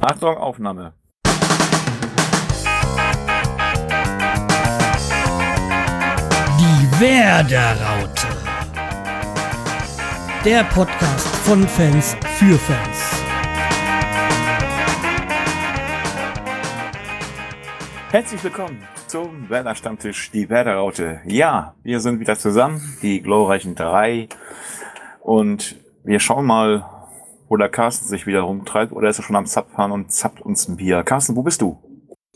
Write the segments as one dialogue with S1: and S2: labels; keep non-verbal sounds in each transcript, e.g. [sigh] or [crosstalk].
S1: Achtung, Aufnahme.
S2: Die Werderaute. Der Podcast von Fans für Fans.
S1: Herzlich willkommen zum Werder Stammtisch, die Werderaute. Ja, wir sind wieder zusammen, die glorreichen drei. Und wir schauen mal, wo der Carsten sich wieder rumtreibt. Oder ist er schon am Zapfahren und zappt uns ein Bier? Carsten, wo bist du?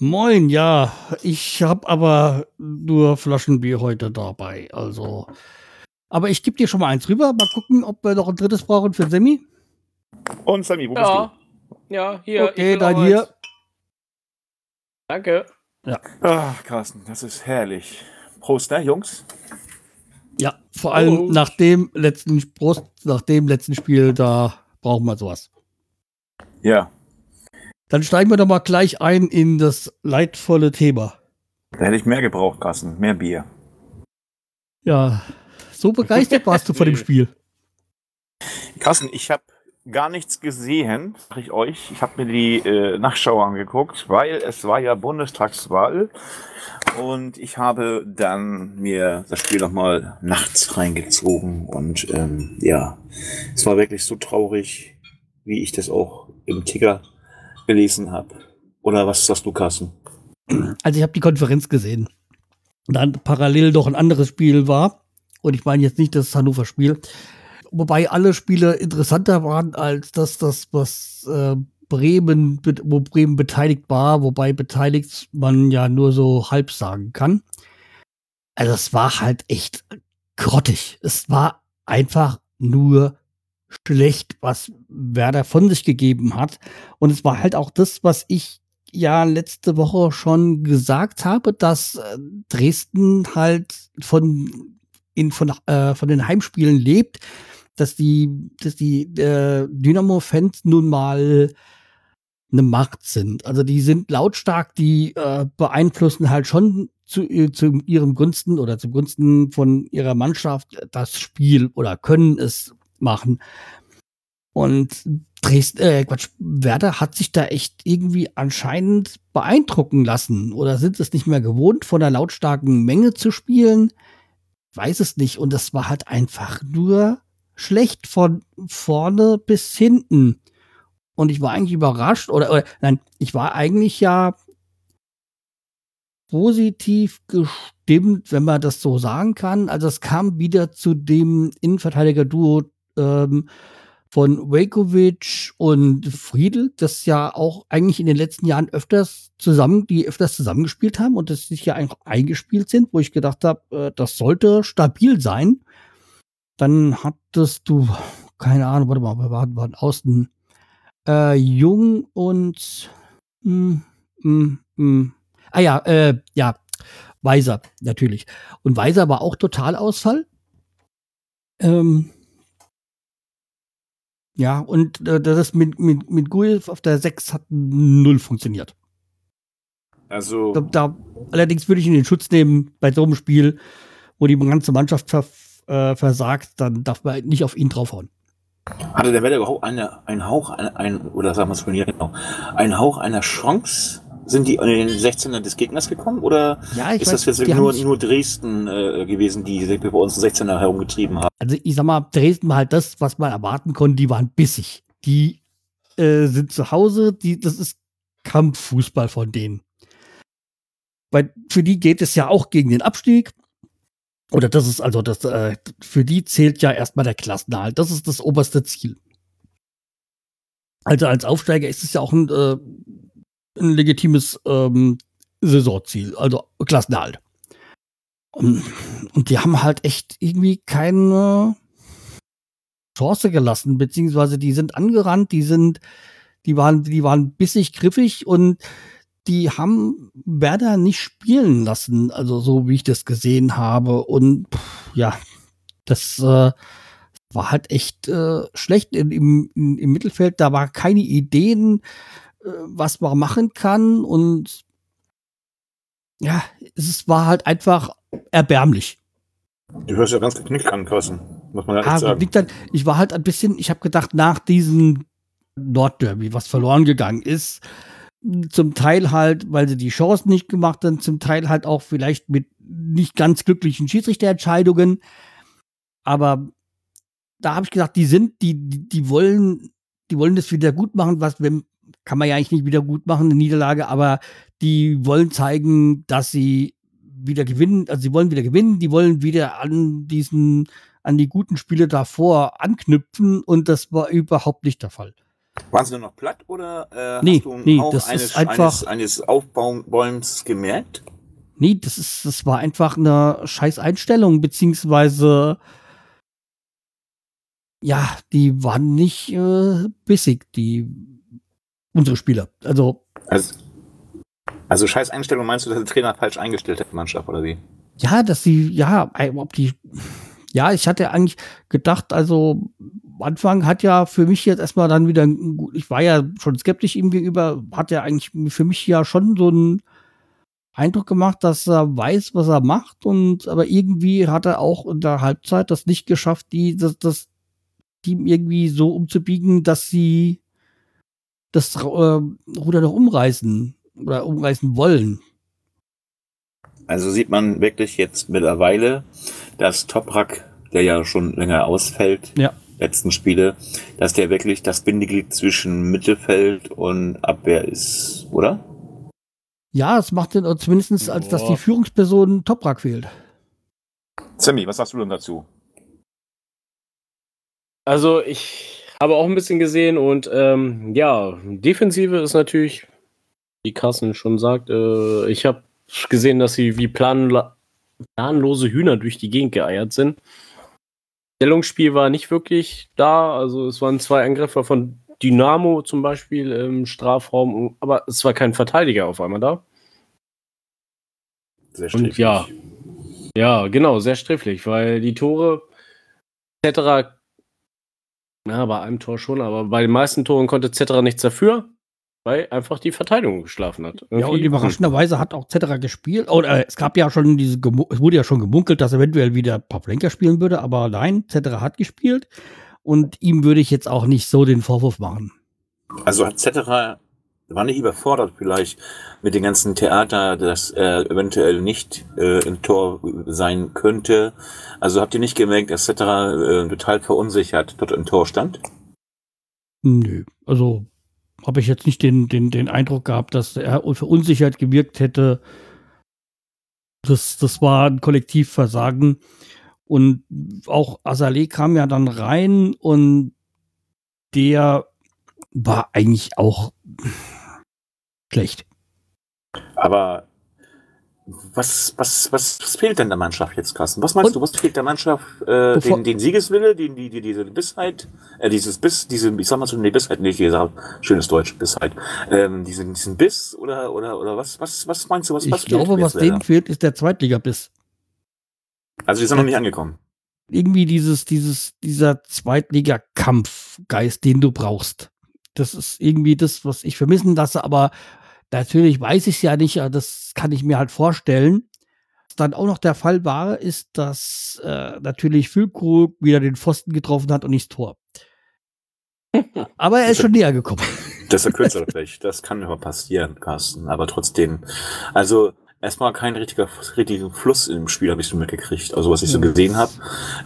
S2: Moin, ja, ich habe aber nur Flaschenbier heute dabei. Also, aber ich gebe dir schon mal eins rüber. Mal gucken, ob wir noch ein drittes brauchen für Sammy.
S1: Und Sammy, wo
S3: Ja,
S1: bist
S3: ja, hier.
S2: Okay, dann hier.
S3: eins. Danke.
S1: du? Ach, Carsten, das ist herrlich. Prost, ne, Jungs?
S2: Ja, vor allem
S3: Oh.
S2: nach dem letzten Prost, nach dem letzten Spiel, da brauchen wir sowas.
S1: Ja,
S2: Dann steigen wir doch mal gleich ein in das leidvolle Thema.
S1: da hätte ich mehr gebraucht, Carsten. Mehr Bier.
S2: Ja, so begeistert warst du von dem [laughs] Spiel.
S1: Carsten, ich habe gar nichts gesehen, sag ich euch. Ich habe mir die äh, Nachschau angeguckt, weil es war ja Bundestagswahl und ich habe dann mir das Spiel nochmal nachts reingezogen und ähm, ja, es war wirklich so traurig, wie ich das auch im Ticker gelesen habe. Oder was sagst du, Carsten?
S2: Also ich habe die Konferenz gesehen. Und dann parallel noch ein anderes Spiel war. Und ich meine jetzt nicht das Hannover-Spiel. Wobei alle Spiele interessanter waren als das, das was äh, Bremen, wo Bremen beteiligt war. Wobei beteiligt man ja nur so halb sagen kann. Also es war halt echt grottig. Es war einfach nur schlecht, was Werder von sich gegeben hat. Und es war halt auch das, was ich ja letzte Woche schon gesagt habe, dass äh, Dresden halt von in, von, äh, von den Heimspielen lebt, dass die, dass die äh, Dynamo-Fans nun mal eine Macht sind. Also die sind lautstark, die äh, beeinflussen halt schon zu, äh, zu ihrem Gunsten oder zugunsten von ihrer Mannschaft das Spiel oder können es machen. Und Dresden, äh, Quatsch, Werder hat sich da echt irgendwie anscheinend beeindrucken lassen oder sind es nicht mehr gewohnt, von einer lautstarken Menge zu spielen? Weiß es nicht. Und das war halt einfach nur schlecht von vorne bis hinten. Und ich war eigentlich überrascht oder, oder nein, ich war eigentlich ja positiv gestimmt, wenn man das so sagen kann. Also es kam wieder zu dem Innenverteidiger-Duo ähm, von Wakovic und Friedel, das ja auch eigentlich in den letzten Jahren öfters zusammen, die öfters zusammengespielt haben und das sich ja einfach eingespielt sind, wo ich gedacht habe, äh, das sollte stabil sein. Dann hattest du, keine Ahnung, warte mal, wir waren, waren außen äh, Jung und mm, mm, mm. ah ja, äh, ja, Weiser, natürlich. Und Weiser war auch Totalausfall. Ähm, ja, und äh, das mit, mit, mit Guilf auf der 6 hat null funktioniert.
S1: Also,
S2: Da, da, allerdings würde ich ihn in den Schutz nehmen bei so einem Spiel, wo die ganze Mannschaft ver, äh, versagt, dann darf man nicht auf ihn draufhauen.
S1: hatte der Werder überhaupt eine, einen Hauch, ein, ein, oder sagen wir es von hier genau, einen Hauch einer Chance? Sind die in den 16er des Gegners gekommen oder
S2: Ja,
S1: ist
S2: weiß,
S1: das jetzt nur, nur Dresden äh, gewesen, die bei uns 16er herumgetrieben haben?
S2: Also ich sag mal, Dresden war halt das, was man erwarten konnte, die waren bissig. Die äh, sind zu Hause, die, das ist Kampffußball von denen. Weil für die geht es ja auch gegen den Abstieg. Oder das ist also das, äh, für die zählt ja erstmal der Klassenerhalt. Das ist das oberste Ziel. Also als Aufsteiger ist es ja auch ein, äh, ein legitimes ähm, Saisonziel, also Klassenerhalt. Und, und die haben halt echt irgendwie keine Chance gelassen, beziehungsweise die sind angerannt, die sind, die waren, die waren bissig griffig und die haben Werder nicht spielen lassen, also so wie ich das gesehen habe. Und pff, ja, das äh, war halt echt äh, schlecht in, im, in, im Mittelfeld. Da war keine Ideen, äh, was man machen kann. Und ja, es war halt einfach erbärmlich.
S1: Du hörst ja ganz geknickt an, Carsten. Muss man ja
S2: Ah,
S1: sagen.
S2: ich war halt ein bisschen, ich habe gedacht, nach diesem Nordderby, was verloren gegangen ist. Zum Teil halt, weil sie die Chance nicht gemacht haben, zum Teil halt auch vielleicht mit nicht ganz glücklichen Schiedsrichterentscheidungen. Aber da habe ich gesagt, die sind, die, die, die wollen, die wollen das wieder gut machen, was wenn, kann man ja eigentlich nicht wieder gut machen, eine Niederlage, aber die wollen zeigen, dass sie wieder gewinnen, also sie wollen wieder gewinnen, die wollen wieder an diesen, an die guten Spiele davor anknüpfen und das war überhaupt nicht der Fall.
S1: Waren sie nur noch platt oder äh,
S2: Nee,
S1: hast du
S2: nee,
S1: auch
S2: das
S1: eines,
S2: ist einfach-
S1: eines, eines Aufbäumens gemerkt?
S2: Nee, das ist, das war einfach eine scheiß Einstellung, beziehungsweise ja, die waren nicht äh, bissig, die unsere Spieler. Also,
S1: Also, also scheiß Einstellung meinst du, dass der Trainer falsch eingestellt hat, die Mannschaft, oder wie?
S2: ja, dass sie, ja, ob die, ja, ich hatte eigentlich gedacht, also am Anfang hat ja für mich jetzt erstmal dann wieder, ich war ja schon skeptisch ihm gegenüber, hat ja eigentlich für mich ja schon so einen Eindruck gemacht, dass er weiß, was er macht und aber irgendwie hat er auch in der Halbzeit das nicht geschafft, die, das, das Team irgendwie so umzubiegen, dass sie das äh, Ruder noch umreißen oder umreißen wollen.
S1: Also sieht man wirklich jetzt mittlerweile, dass Toprak, der ja schon länger ausfällt,
S2: Ja.
S1: Letzten Spiele, dass der wirklich das Bindeglied zwischen Mittelfeld und Abwehr ist, oder?
S2: Ja, es macht den, zumindest als dass die. Führungsperson Toprak fehlt.
S1: Sammy, was sagst du denn dazu?
S3: Also ich habe auch ein bisschen gesehen und ähm, ja, Defensive ist natürlich, wie Carsten schon sagt, äh, ich habe gesehen, dass sie wie planla planlose Hühner durch die Gegend geeiert sind. Stellungsspiel war nicht wirklich da, also es waren zwei Angriffe von Dynamo zum Beispiel im Strafraum, aber es war kein Verteidiger auf einmal da.
S1: Sehr
S3: Und
S1: sträflich.
S3: ja. Ja, genau, sehr sträflich, weil die Tore etc. Ja, bei einem Tor schon, aber bei den meisten Toren konnte etc. nichts dafür, weil einfach die Verteidigung geschlafen hat.
S2: Ja, und
S3: Irgendwie-
S2: überraschenderweise hat auch Cetera gespielt. Oder äh, es gab ja schon diese, Gemu- es wurde ja schon gemunkelt, dass eventuell wieder Pavlenka spielen würde, aber nein, Cetera hat gespielt. Und ihm würde ich jetzt auch nicht so den Vorwurf machen.
S1: Also hat Cetera war nicht überfordert vielleicht mit dem ganzen Theater, dass er eventuell nicht äh, im Tor sein könnte. Also habt ihr nicht gemerkt, dass Cetera äh, total verunsichert dort im Tor stand?
S2: Nö, also habe ich jetzt nicht den, den, den Eindruck gehabt, dass er verunsichert gewirkt hätte. Das, das war ein Kollektivversagen. Und auch Azaleh kam ja dann rein und der war eigentlich auch schlecht.
S1: Aber was, was, was, was fehlt denn der Mannschaft jetzt, Carsten? Was meinst
S2: Und-
S1: du, was fehlt der Mannschaft? Äh, den, den Siegeswille, den, die, die, diese Bissheit, äh, dieses Biss, diese, ich sag mal so, nee, Bissheit, nicht, dieser, schönes Deutsch, Bissheit, ähm, diesen, diesen Biss oder, oder, oder was, was, was meinst du, was, was
S2: Ich glaube, was denen fehlt, ist der Zweitligabiss.
S1: Also, die sind noch nicht angekommen.
S2: Irgendwie dieses, dieses, dieser Zweitliga-Kampfgeist, den du brauchst. Das ist irgendwie das, was ich vermissen lasse, aber natürlich weiß ich es ja nicht, aber das kann ich mir halt vorstellen. Was dann auch noch der Fall war, ist, dass äh, natürlich Füllkrug wieder den Pfosten getroffen hat und nicht das Tor. [laughs] Aber er ist schon näher gekommen.
S1: Das verkürzt er vielleicht. Das kann immer passieren, Carsten. Aber trotzdem. Also, erstmal kein richtiger, richtiger Fluss im Spiel habe ich so mitgekriegt. Also, was ich so
S2: Ja.
S1: gesehen habe.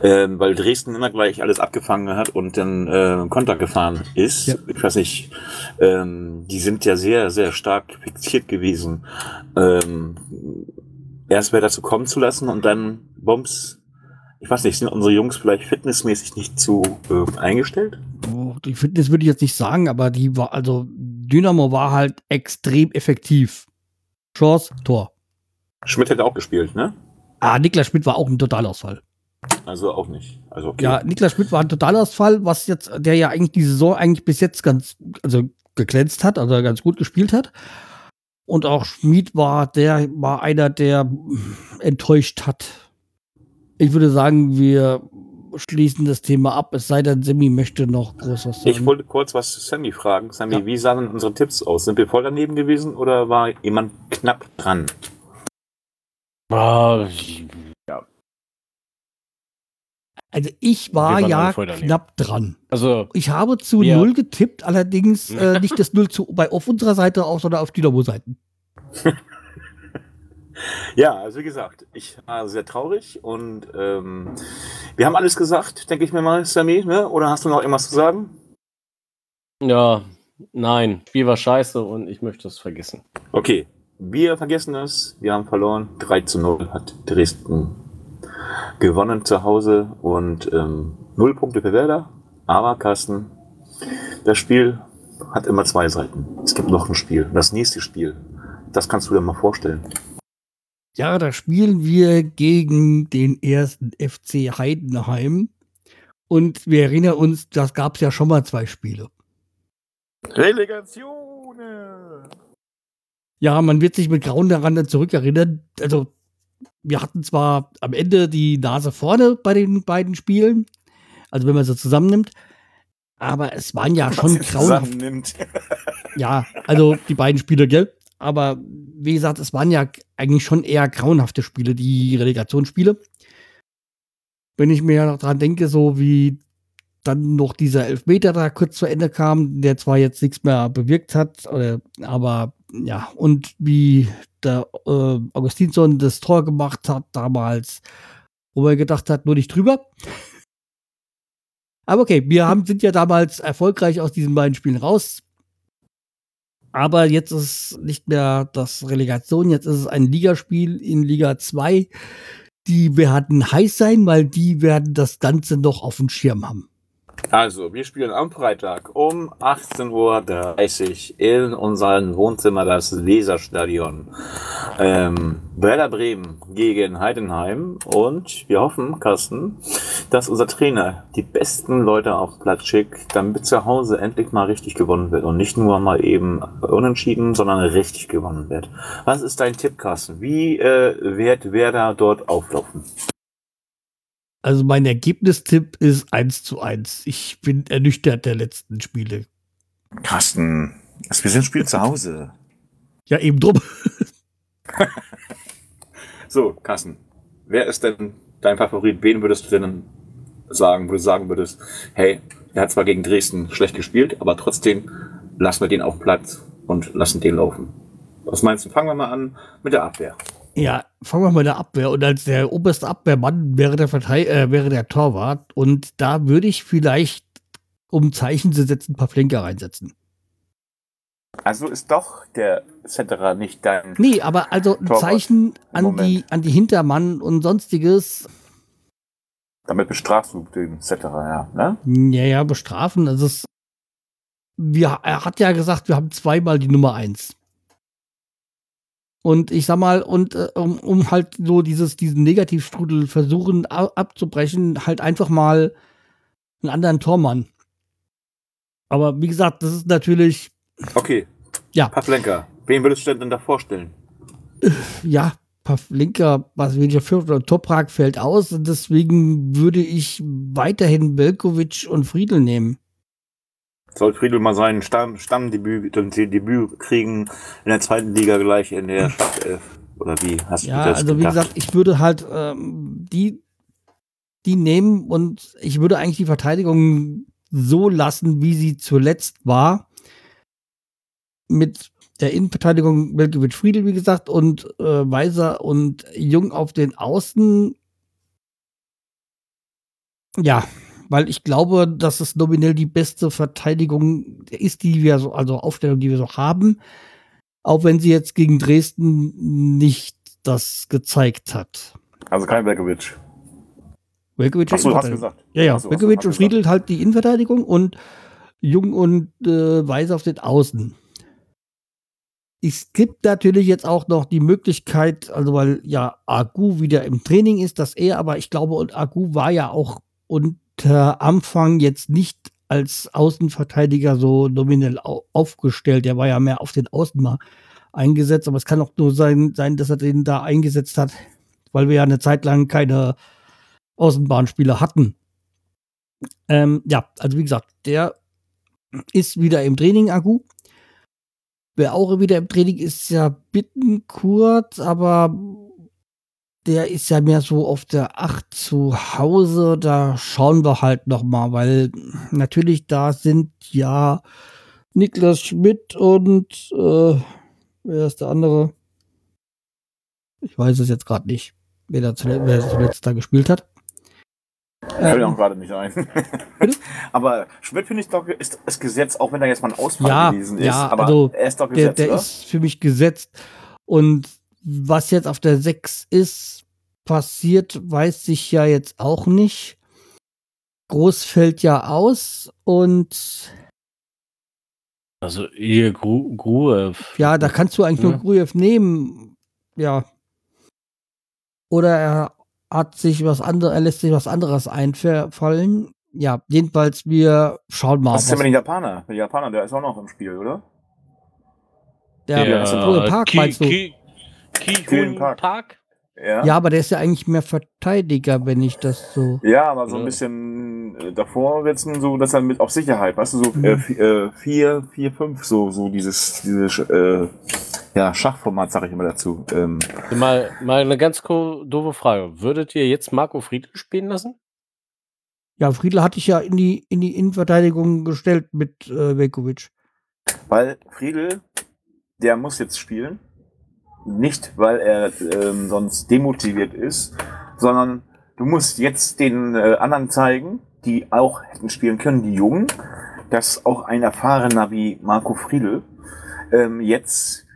S1: Ähm, weil Dresden immer gleich alles abgefangen hat und dann äh, Konter gefahren ist.
S2: Ja.
S1: Ich weiß nicht. Ähm, die sind ja sehr, sehr stark fixiert gewesen. Ähm, erst wer dazu kommen zu lassen und dann Bombs. Ich weiß nicht, sind unsere Jungs vielleicht fitnessmäßig nicht zu äh, eingestellt?
S2: Die Fitness würde ich jetzt nicht sagen, aber die war, also Dynamo war halt extrem effektiv. Chance, Tor.
S1: Schmidt hätte auch gespielt, ne?
S2: Ah, Niklas Schmidt war auch ein Totalausfall.
S1: Also auch nicht. Also okay.
S2: Ja, Niklas Schmidt war ein Totalausfall, was jetzt, der ja eigentlich die Saison eigentlich bis jetzt ganz, also geglänzt hat, also ganz gut gespielt hat. Und auch Schmid war, der war einer, der enttäuscht hat. Ich würde sagen, wir schließen das Thema ab, es sei denn, Semi möchte noch groß was sagen.
S1: Ich wollte kurz was zu Sammy fragen. Sammy,
S2: Ja.
S1: wie sahen unsere Tipps aus? Sind wir voll daneben gewesen oder war jemand knapp dran?
S3: Ah,
S2: Also ich war, ja knapp dran.
S3: Also,
S2: Ich habe zu
S3: Ja.
S2: null getippt, allerdings [laughs] äh, nicht das Null zu, bei auf unserer Seite auch, sondern auf Dynamo-Seiten. [laughs]
S1: Ja, also wie gesagt, ich war sehr traurig und ähm, wir haben alles gesagt, denke ich mir mal, Sammy, ne? Oder hast du noch irgendwas zu sagen?
S3: ja, nein, Spiel war scheiße und ich möchte es vergessen.
S1: Okay, wir vergessen es, wir haben verloren. 3 zu 0 hat Dresden gewonnen zu Hause und ähm, 0 Punkte für Werder. Aber Carsten, das Spiel hat immer zwei Seiten. Es gibt noch ein Spiel, das nächste Spiel. Das kannst du dir mal vorstellen.
S2: Ja, da spielen wir gegen den ersten FC Heidenheim. Und wir erinnern uns, das gab es ja schon mal zwei Spiele.
S1: Relegation!
S2: Ja, man wird sich mit Grauen daran zurückerinnern. Also, wir hatten zwar am Ende die Nase vorne bei den beiden Spielen, also wenn man sie zusammennimmt, aber es waren ja schon grauenhaft. [laughs] Ja, also die beiden Spiele, gell? Aber wie gesagt, es waren ja eigentlich schon eher grauenhafte Spiele, die Relegationsspiele. Wenn ich mir noch dran denke, so wie dann noch dieser Elfmeter da kurz zu Ende kam, der zwar jetzt nichts mehr bewirkt hat, oder, aber ja, und wie der äh, Augustinsson das Tor gemacht hat damals, wo man gedacht hat, nur nicht drüber. Aber okay, wir haben, sind ja damals erfolgreich aus diesen beiden Spielen raus. Aber jetzt ist nicht mehr das Relegation, jetzt ist es ein Ligaspiel in Liga 2. Die werden heiß sein, weil die werden das Ganze noch auf dem Schirm haben.
S1: Also, wir spielen am Freitag um 18.30 Uhr in unserem Wohnzimmer das Leserstadion. Ähm, Werder Bremen gegen Heidenheim und wir hoffen, Carsten, dass unser Trainer die besten Leute auf Platz schickt, damit zu Hause endlich mal richtig gewonnen wird und nicht nur mal eben unentschieden, sondern richtig gewonnen wird. Was ist dein Tipp, Carsten? Wie äh, wird Werder dort auflaufen?
S2: Also mein Ergebnistipp ist 1 zu 1. Ich bin ernüchtert der letzten Spiele.
S1: Carsten, wir sind Spiel zu Hause.
S2: Ja, eben drum. [laughs]
S1: So, Carsten, wer ist denn dein Favorit? Wen würdest du denn sagen, wo du sagen würdest, hey, er hat zwar gegen Dresden schlecht gespielt, aber trotzdem lassen wir den auf Platz und lassen den laufen. Was meinst du? Fangen wir mal an mit der Abwehr.
S2: Ja, fangen wir mal mit der Abwehr. Und als der oberste Abwehrmann wäre der, Vertei äh, wäre der Torwart. Und da würde ich vielleicht, um Zeichen zu setzen, ein paar Flinker reinsetzen.
S1: Also ist doch der Centerer nicht dein.
S2: Nee, aber also ein
S1: Torwart.
S2: Zeichen an
S1: Moment.
S2: die, an die Hintermann und sonstiges.
S1: Damit bestrafst du den Centerer, ja. Ne?
S2: Ja, ja, bestrafen. Also es, wir, er hat ja gesagt, wir haben zweimal die Nummer eins. Und ich sag mal, und äh, um, um halt so dieses, diesen Negativstrudel versuchen abzubrechen, halt einfach mal einen anderen Tormann. Aber wie gesagt, das ist natürlich,
S1: Okay.
S2: Ja.
S1: Pavlenka, wen würdest du denn da vorstellen?
S2: ja, Pavlinka, was weniger für oder Toprak fällt aus. Deswegen würde ich weiterhin Belkovic und Friedel nehmen.
S1: Soll Friedel mal sein Stamm, Stammdebüt, sein Debüt kriegen in der zweiten Liga gleich in der Startelf? Oder wie hast du
S2: Ja,
S1: das
S2: also wie
S1: gedacht?
S2: gesagt, ich würde halt ähm, die, die nehmen und ich würde eigentlich die Verteidigung so lassen, wie sie zuletzt war. Mit der Innenverteidigung Belkovic Friedel, wie gesagt, und äh, Weiser und Jung auf den Außen. Ja, weil ich glaube, dass es nominell die beste Verteidigung ist, die wir so, also Aufstellung, die wir so haben. Auch wenn sie jetzt gegen Dresden nicht das gezeigt hat.
S1: Also kein Berkovic.
S2: Velkovic
S1: Achso, hast du gesagt.
S2: Ja, ja.
S1: Ach so,
S2: Velkovic
S1: hast du
S2: und Friedel halt die Innenverteidigung und Jung und äh, Weiser auf den Außen. Es gibt natürlich jetzt auch noch die Möglichkeit, also weil ja Agu wieder im Training ist, dass er, aber ich glaube, und Agu war ja auch unter Anfang jetzt nicht als Außenverteidiger so nominell au aufgestellt. Der war ja mehr auf den Außen mal eingesetzt, aber es kann auch nur sein, sein, dass er den da eingesetzt hat, weil wir ja eine Zeit lang keine Außenbahnspieler hatten. Ähm, ja, also wie gesagt, der ist wieder im Training, Agu. Wer auch wieder im Training ist, ist ja Bittenkurt, aber der ist ja mehr so auf der 8 zu Hause. Da schauen wir halt noch mal, weil natürlich da sind ja Niklas Schmidt und äh, wer ist der andere? Ich weiß es jetzt gerade nicht, wer, da zuletzt, wer zuletzt da gespielt hat.
S1: Fällt mir auch gerade nicht ein. [laughs] aber Schmidt finde ich doch, ist das Gesetz, auch wenn er jetzt mal ein Ausfall
S2: Ja,
S1: gewesen ist.
S2: ja,
S1: aber
S2: also
S1: er ist doch
S2: Der,
S1: Gesetz,
S2: der
S1: oder?
S2: ist für mich gesetzt. Und was jetzt auf der 6 ist, passiert, weiß ich ja jetzt auch nicht. Groß fällt ja aus und
S3: Also ihr Gru Gruev.
S2: ja, da kannst du eigentlich
S3: Ja.
S2: nur Grujew nehmen. Ja. Oder er hat sich was anderes, er lässt sich was anderes einfallen. Ja, jedenfalls, wir schauen mal.
S1: Was ist denn mit den Japaner? Der Japaner, der ist auch noch im Spiel, oder?
S2: der,
S1: der-
S2: der, der Park
S3: Ki-
S2: meinst du?
S3: Ki- Ki-
S1: Kühlen
S3: Ki-
S1: Park.
S3: Park?
S1: Ja.
S2: Ja, aber der ist ja eigentlich mehr Verteidiger, wenn ich das so.
S1: Ja, aber so ein
S3: Ja.
S1: bisschen äh, davor dann so, dass er mit auf Sicherheit, weißt du, so
S2: Mhm.
S1: äh, vi- äh, vier, vier, fünf, so, so dieses, dieses äh, ja, Schachformat, sage ich immer dazu. Ähm,
S3: Mal, mal eine ganz doofe Frage. Würdet ihr jetzt Marco Friedl spielen lassen?
S2: Ja, Friedel hatte ich ja in die, in die Innenverteidigung gestellt mit äh, Velkovic.
S1: weil Friedel, der muss jetzt spielen. Nicht, weil er ähm, sonst demotiviert ist, sondern du musst jetzt den äh, anderen zeigen, die auch hätten spielen können, die Jungen, dass auch ein erfahrener wie Marco Friedel ähm, jetzt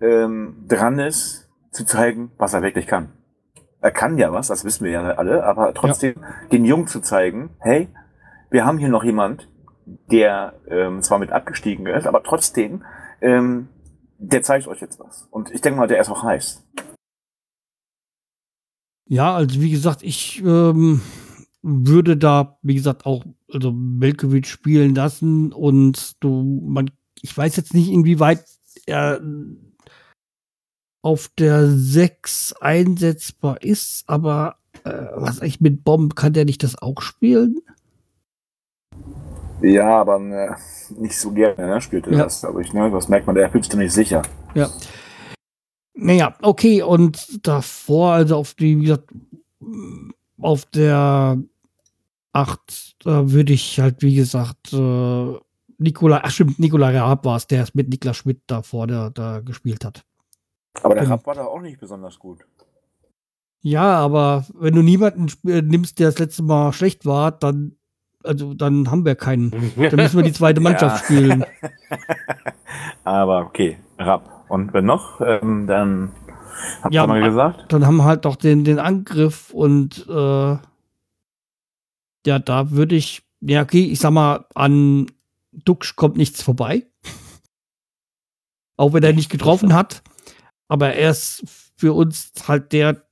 S1: ähm, dran ist, zu zeigen, was er wirklich kann. Er kann ja was, das wissen wir ja alle, aber trotzdem den Jungen zu zeigen, hey, wir haben hier noch jemand, der ähm, zwar mit abgestiegen ist, aber trotzdem, ähm, der zeigt euch jetzt was. Und ich denke mal, der ist auch heiß.
S2: Ja, also wie gesagt, ich ähm, würde da, wie gesagt, auch also Velkovic spielen lassen und du, man, ich weiß jetzt nicht, inwieweit er auf der 6 einsetzbar ist, aber äh, was ich mit Bomb kann der nicht das auch spielen?
S1: Ja, aber äh, nicht so gerne ne, spielt er
S2: Ja.
S1: das, glaube ich. Ne? Das merkt man, der fühlt sich da nicht sicher.
S2: Naja, okay, und davor, also auf die, wie gesagt, auf der 8, da würde ich halt, wie gesagt, äh, Nikola, ach stimmt, Nikola Raab war es, der es mit Niklas Schmidt da vorne da gespielt hat.
S1: Aber der
S2: Genau.
S1: Rapp war da auch nicht besonders gut.
S2: Ja, aber wenn du niemanden äh, nimmst, der das letzte Mal schlecht war, dann, also dann haben wir keinen. [laughs] Dann müssen wir die zweite Mannschaft spielen. [laughs]
S1: Aber okay, Rapp. Und wenn noch, ähm, dann habt
S2: Ja,
S1: ihr mal
S2: ma-
S1: gesagt.
S2: Dann haben wir halt noch den, den Angriff und äh, ja, da würde ich, ja, okay, ich sag mal, an Duxch kommt nichts vorbei. Auch wenn er nicht getroffen hat. Aber er ist für uns halt der,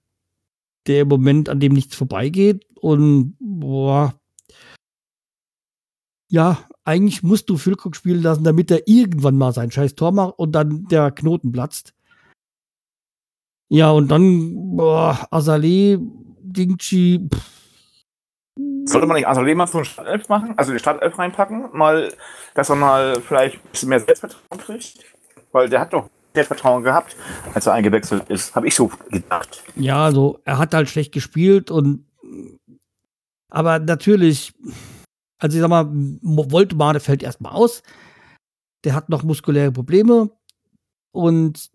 S2: der im Moment, an dem nichts vorbeigeht. Und boah. Ja, eigentlich musst du Füllkrug spielen lassen, damit er irgendwann mal sein scheiß Tor macht und dann der Knoten platzt. Ja, und dann, boah, Azale, Dingchi,
S1: Sollte man nicht Azalea mal so eine Startelf machen? Also die Startelf reinpacken? Mal, dass er mal vielleicht ein bisschen mehr Selbstvertrauen kriegt? Weil der hat doch Selbstvertrauen gehabt, als er eingewechselt ist. Habe ich so gedacht.
S2: Ja, also er hat halt schlecht gespielt und aber natürlich, also ich sag mal, Voltemade fällt erstmal aus. Der hat noch muskuläre Probleme und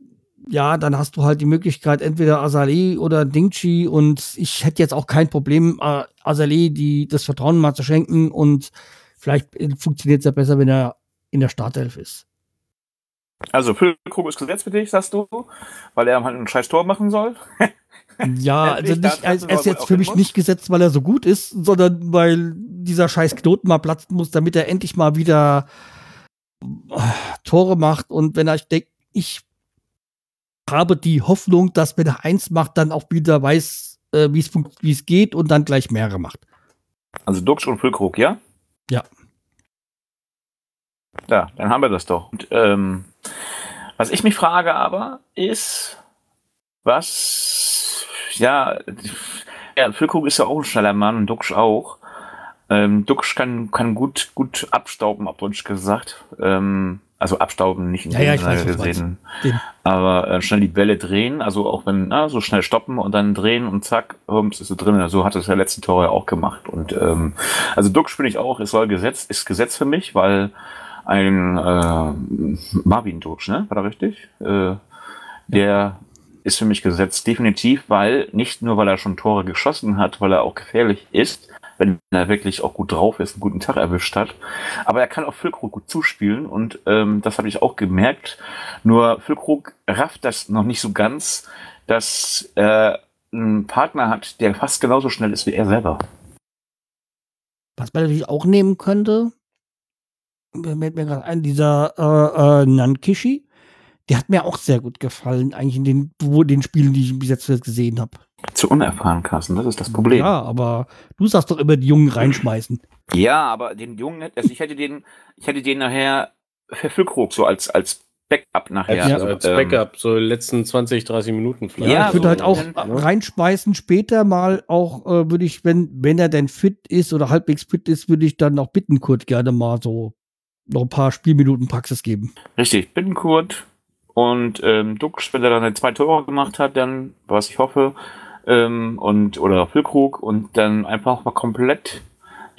S2: ja, dann hast du halt die Möglichkeit, entweder Azali oder Dingchi und ich hätte jetzt auch kein Problem, äh, Azali die, das Vertrauen mal zu schenken und vielleicht funktioniert es ja besser, wenn er in der Startelf ist.
S1: Also Füllkrug ist dich, sagst du, weil er halt ein scheiß Tor machen soll. [laughs]
S2: Ja, [laughs] also nicht, er, ist jetzt für mich
S1: muss.
S2: nicht gesetzt, weil er so gut ist, sondern weil dieser scheiß Knoten mal platzen muss, damit er endlich mal wieder äh, Tore macht. Und wenn er, ich denke, ich habe die Hoffnung, dass wenn er eins macht, dann auch wieder weiß, äh, wie es funkt- wie es geht und dann gleich mehrere macht.
S1: Also Duxch und Füllkrug, ja?
S2: Ja.
S1: Ja, dann haben wir das doch. Und, ähm, was ich mich frage aber, ist, was, ja, ja Füllkrug ist ja auch ein schneller Mann und Duxch auch. Ähm, Duxch kann, kann gut, gut abstauben, auf Deutsch gesagt. Ähm, Also abstauben, nicht in
S2: Ja, ja, ich weiß,
S1: gesehen. Aber äh, schnell die Bälle drehen, also auch wenn, na, so schnell stoppen und dann drehen und zack, hums, ist sie drin. So hat es ja letzten Tor ja auch gemacht. Und ähm, also Duxch finde ich auch, es soll Gesetz, ist Gesetz für mich, weil ein äh, Marvin Duxch, ne? War da richtig? Äh, der ist für mich gesetzt, definitiv, weil nicht nur, weil er schon Tore geschossen hat, weil er auch gefährlich ist, wenn er wirklich auch gut drauf ist, einen guten Tag erwischt hat, aber er kann auch Füllkrug gut zuspielen und ähm, das habe ich auch gemerkt. Nur Füllkrug rafft das noch nicht so ganz, dass er einen Partner hat, der fast genauso schnell ist wie er selber.
S2: Was man natürlich auch nehmen könnte, mir mir gerade ein, dieser äh, äh, Nankishi, der hat mir auch sehr gut gefallen, eigentlich in den, wo, den Spielen, die ich bis jetzt gesehen habe.
S1: Zu unerfahren, Carsten, das ist das Problem.
S2: Ja, aber du sagst doch immer, die Jungen reinschmeißen.
S1: Ja, aber den Jungen, also ich hätte den, ich hätte den nachher für Füllkrug so als, als Backup nachher.
S3: Als,
S1: also,
S3: als
S1: ähm,
S3: Backup, so die letzten 20, 30 Minuten vielleicht.
S1: Ja,
S2: ich würde
S1: so,
S2: halt auch
S1: dann-
S2: reinschmeißen später mal auch, äh, würde ich, wenn, wenn er denn fit ist oder halbwegs fit ist, würde ich dann auch Bittenkurt gerne mal so noch ein paar Spielminuten Praxis geben.
S1: Richtig, Bittenkurt und ähm, Duxch, wenn er dann zwei Tore gemacht hat, dann, was ich hoffe, ähm, und oder Füllkrug und dann einfach mal komplett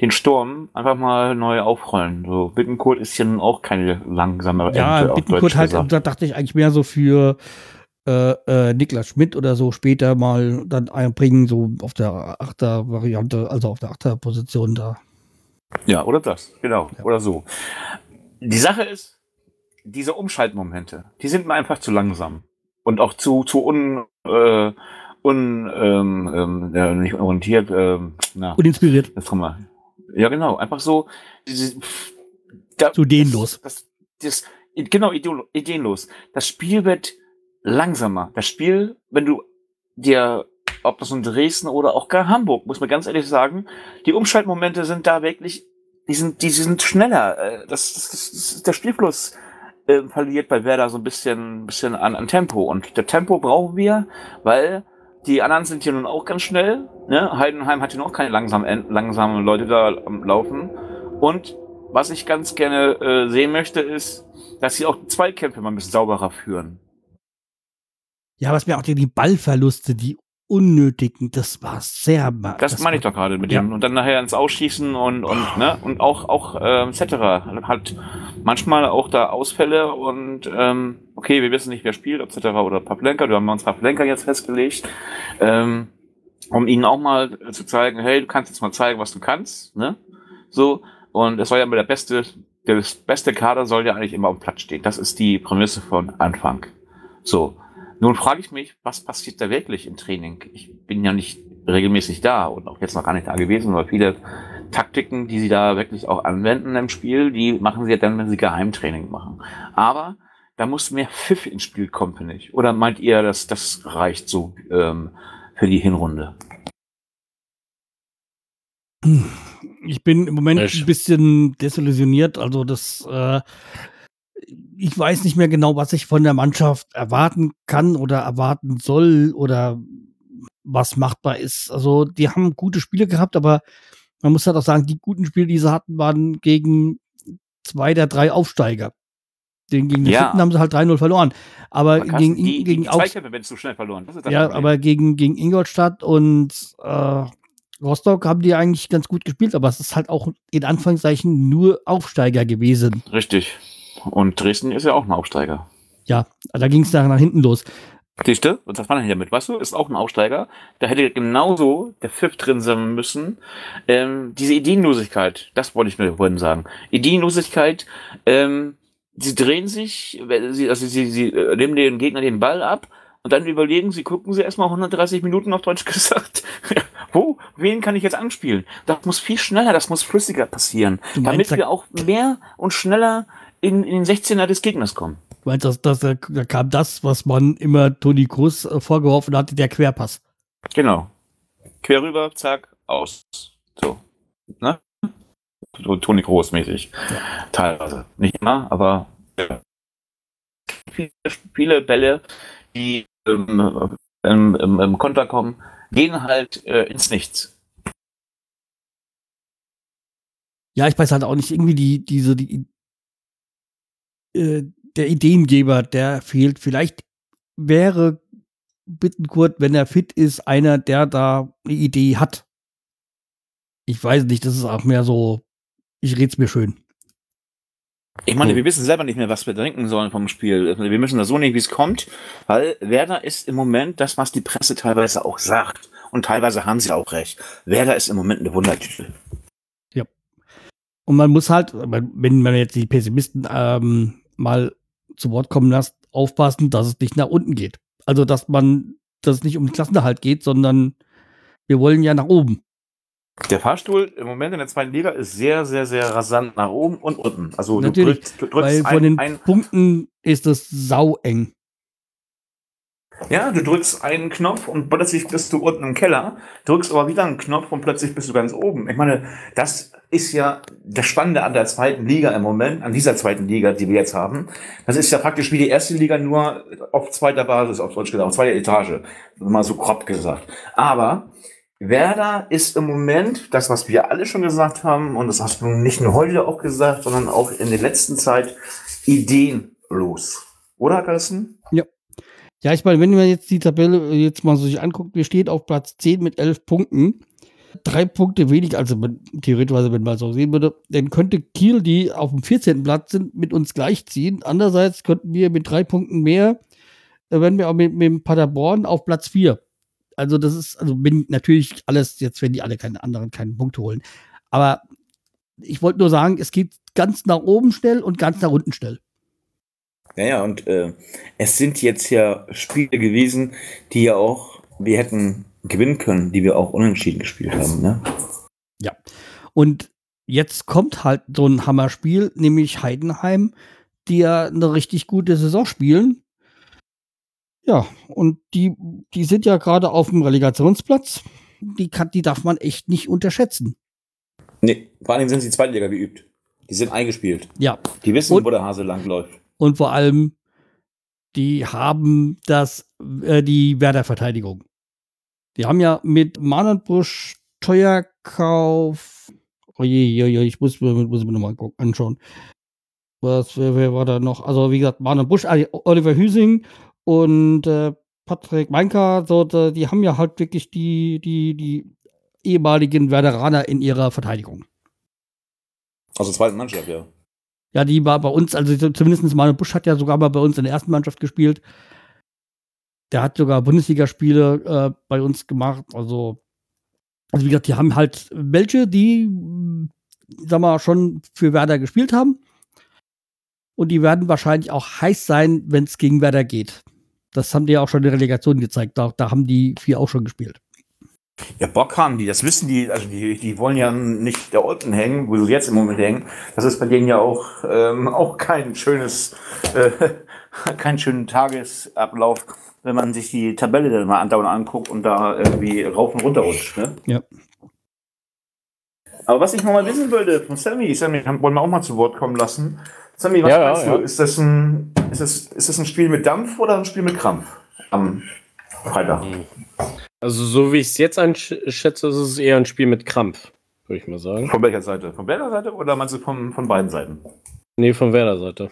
S1: den Sturm einfach mal neu aufrollen. So, Bittenkurt ist ja nun auch keine langsame
S2: Ja,
S1: Ente, auf
S2: Bittenkurt halt, da dachte ich eigentlich mehr so für äh, äh, Niklas Schmidt oder so später mal dann einbringen, so auf der Achter-Variante, also auf der Achter-Position da.
S1: Ja, oder das, genau,
S2: Ja.
S1: oder so. Die Sache ist, diese Umschaltmomente, die sind mir einfach zu langsam und auch zu zu un äh, un ähm, ja, nicht orientiert, ähm, na,
S2: Uninspiriert.
S1: das wir. Ja, genau, einfach so diese, da,
S2: Zu ideenlos.
S1: Das, das, das, genau, ideenlo- ideenlos. Das Spiel wird langsamer. Das Spiel, wenn du dir, ob das nun Dresden oder auch gar Hamburg, muss man ganz ehrlich sagen, die Umschaltmomente sind da wirklich, die sind, die sind schneller. Äh, Das, das, das, das der Spielfluss äh, verliert bei Werder so ein bisschen, bisschen an, an Tempo. Und der Tempo brauchen wir, weil die anderen sind hier nun auch ganz schnell. Ne? Heidenheim hat hier noch keine langsamen, langsamen Leute da am Laufen. Und was ich ganz gerne äh, sehen möchte, ist, dass sie auch Zweikämpfe mal ein bisschen sauberer führen.
S2: Ja, was mir auch die Ballverluste, die unnötigen, das war sehr. ma-
S1: Das, meine ich doch gerade mit
S2: Ja.
S1: dem. Und dann nachher ins Ausschießen und, und, ne, und auch, auch, ähm, etc. Halt manchmal auch da Ausfälle und, ähm, okay, wir wissen nicht, wer spielt, etc. oder Pavlenka. Du haben uns Pavlenka jetzt festgelegt, ähm, um ihnen auch mal zu zeigen, hey, du kannst jetzt mal zeigen, was du kannst, ne? So. Und es soll ja immer der beste, der beste Kader soll ja eigentlich immer auf dem Platz stehen. Das ist die Prämisse von Anfang. So. Nun frage ich mich, was passiert da wirklich im Training? Ich bin ja nicht regelmäßig da und auch jetzt noch gar nicht da gewesen, weil viele Taktiken, die sie da wirklich auch anwenden im Spiel, die machen sie ja dann, wenn sie Geheimtraining machen. Aber da muss mehr Pfiff ins Spiel kommen, finde ich. Oder meint ihr, dass das reicht so ähm, für die Hinrunde?
S2: Ich bin im Moment
S3: Ich-
S2: ein bisschen desillusioniert. Also das, äh, ich weiß nicht mehr genau, was ich von der Mannschaft erwarten kann oder erwarten soll oder was machbar ist. Also die haben gute Spiele gehabt, aber man muss halt auch sagen, die guten Spiele, die sie hatten, waren gegen zwei der drei Aufsteiger. Den gegen die
S1: Ja.
S2: Vierten haben sie halt 3-0 verloren. Aber gegen,
S1: die,
S2: gegen
S1: Zweikämpfe werden zu schnell verloren.
S2: Ja, aber gegen, gegen Ingolstadt und äh, Rostock haben die eigentlich ganz gut gespielt, aber es ist halt auch in Anführungszeichen nur Aufsteiger gewesen.
S1: Richtig. Und Dresden ist ja auch ein Aufsteiger.
S2: Ja, da ging es dann nach hinten los.
S1: Siehst du? Und das war dann damit, weißt du, ist auch ein Aufsteiger. Da hätte genauso der Pfiff drin sein müssen. Ähm, diese Ideenlosigkeit, das wollte ich mir vorhin sagen. Ideenlosigkeit, ähm, sie drehen sich, sie, also sie, sie äh, nehmen den Gegner den Ball ab und dann überlegen sie, gucken sie erstmal 130 Minuten auf Deutsch [laughs] gesagt. Wo? Wen kann ich jetzt anspielen? Das muss viel schneller, das muss flüssiger passieren. Damit
S2: da-
S1: wir auch mehr und schneller in, in den 16er des Gegners kommen.
S2: Du meinst, dass, dass, da kam das, was man immer Toni Kroos äh, vorgeworfen hatte, der Querpass.
S1: Genau. Quer rüber, zack, aus. So. Ne? So Toni Groß mäßig. Teilweise. Nicht immer, aber ja. viele, viele Bälle, die ähm, im, im, im Konter kommen, gehen halt äh, ins Nichts.
S2: Ja, ich weiß halt auch nicht, irgendwie die, diese, die, äh, der Ideengeber, der fehlt. Vielleicht wäre Bittenkurt, wenn er fit ist, einer, der da eine Idee hat. Ich weiß nicht, das ist auch mehr so, ich red's mir schön.
S1: Ich meine, wir wissen selber nicht mehr, was wir denken sollen vom Spiel. Wir müssen da so nicht, wie es kommt, weil Werder ist im Moment das, was die Presse teilweise auch sagt. Und teilweise haben sie auch recht. Werder ist im Moment eine Wundertüte.
S2: Und man muss halt, wenn man jetzt die Pessimisten ähm, mal zu Wort kommen lässt, aufpassen, dass es nicht nach unten geht. Also, dass man, dass es nicht um den Klassenerhalt geht, sondern wir wollen ja nach oben.
S1: Der Fahrstuhl im Moment in der zweiten Liga ist sehr, sehr, sehr rasant nach oben und unten. Also
S2: Natürlich,
S1: du drückst, du
S2: Weil
S1: drückst
S2: von den
S1: ein, ein,
S2: Punkten ist es saueng.
S1: Ja, du drückst einen Knopf und plötzlich bist du unten im Keller, drückst aber wieder einen Knopf und plötzlich bist du ganz oben. Ich meine, das ist ja das Spannende an der zweiten Liga im Moment, an dieser zweiten Liga, die wir jetzt haben. Das ist ja praktisch wie die erste Liga nur auf zweiter Basis, auf Deutsch gesagt, auf zweiter Etage. Mal so grob gesagt. Aber Werder ist im Moment das, was wir alle schon gesagt haben, und das hast du nicht nur heute auch gesagt, sondern auch in der letzten Zeit ideenlos. Oder, Carsten?
S2: Ja, ich meine, wenn man jetzt die Tabelle jetzt mal so sich anguckt, wir stehen auf Platz 10 mit 11 Punkten. Drei Punkte weniger, also wenn, theoretisch, wenn man so sehen würde, dann könnte Kiel, die auf dem 14. Platz sind, mit uns gleichziehen. Andererseits könnten wir mit drei Punkten mehr, äh, wenn wir auch mit, mit Paderborn auf Platz 4. Also das ist, also bin natürlich alles, jetzt werden die alle keine anderen, keinen Punkt holen. Aber ich wollte nur sagen, es geht ganz nach oben schnell und ganz nach unten schnell.
S1: Ja, ja, und äh, es sind jetzt ja Spiele gewesen, die ja auch wir hätten gewinnen können, die wir auch unentschieden gespielt haben. Ne?
S2: Und jetzt kommt halt so ein Hammerspiel, nämlich Heidenheim, die ja eine richtig gute Saison spielen. Ja, und die, die sind ja gerade auf dem Relegationsplatz. Die, kann, die darf man echt nicht unterschätzen.
S1: Nee, vor allem sind sie Zweitliga geübt. Die sind eingespielt.
S2: Ja,
S1: Die wissen,
S2: Und-
S1: wo der Hase langläuft.
S2: Und vor allem, die haben das, äh, die Werder-Verteidigung. Die haben ja mit Manenbusch Teuerkauf. Oh je, je, je, ich muss, mir- muss mir nochmal anschauen. Was, wer, wer war da noch? Also, wie gesagt, Manuel Busch, äh, Oliver Hüsing und äh, Patrick Meinka, so, die haben ja halt wirklich die, die, die ehemaligen Werderaner in ihrer Verteidigung.
S1: Also zweite Mannschaft, ja.
S2: Ja, die war bei uns, also so- zumindest Manuel Busch hat ja sogar mal bei uns in der ersten Mannschaft gespielt. Der hat sogar Bundesligaspiele äh, bei uns gemacht. Also, also wie gesagt, die haben halt welche, die, mh, sag mal, schon für Werder gespielt haben. Und die werden wahrscheinlich auch heiß sein, wenn es gegen Werder geht. Das haben die ja auch schon in der Relegation gezeigt. Da, da haben die vier auch schon gespielt.
S1: Ja, Bock haben die, das wissen die, also die, die wollen ja nicht da unten hängen, wo sie jetzt im Moment hängen. Das ist bei denen ja auch, ähm, auch kein schönes, äh, [laughs] kein schönen Tagesablauf, wenn man sich die Tabelle dann mal andauernd anguckt und da irgendwie rauf und runter rutscht. Ne?
S2: Ja.
S1: Aber was ich noch mal wissen wollte von Sammy, Sammy, wollen wir auch mal zu Wort kommen lassen. Sammy, was
S3: Ja, ja,
S1: meinst
S3: ja.
S1: du? Ist das, ein, ist, das, ist das ein Spiel mit Dampf oder ein Spiel mit Krampf am Freitag?
S3: Also, so wie ich es jetzt einschätze, ist es eher ein Spiel mit Krampf, würde ich mal sagen.
S1: Von welcher Seite? Von welcher Seite oder meinst du von, von beiden Seiten?
S3: Nee, von Werder-Seite.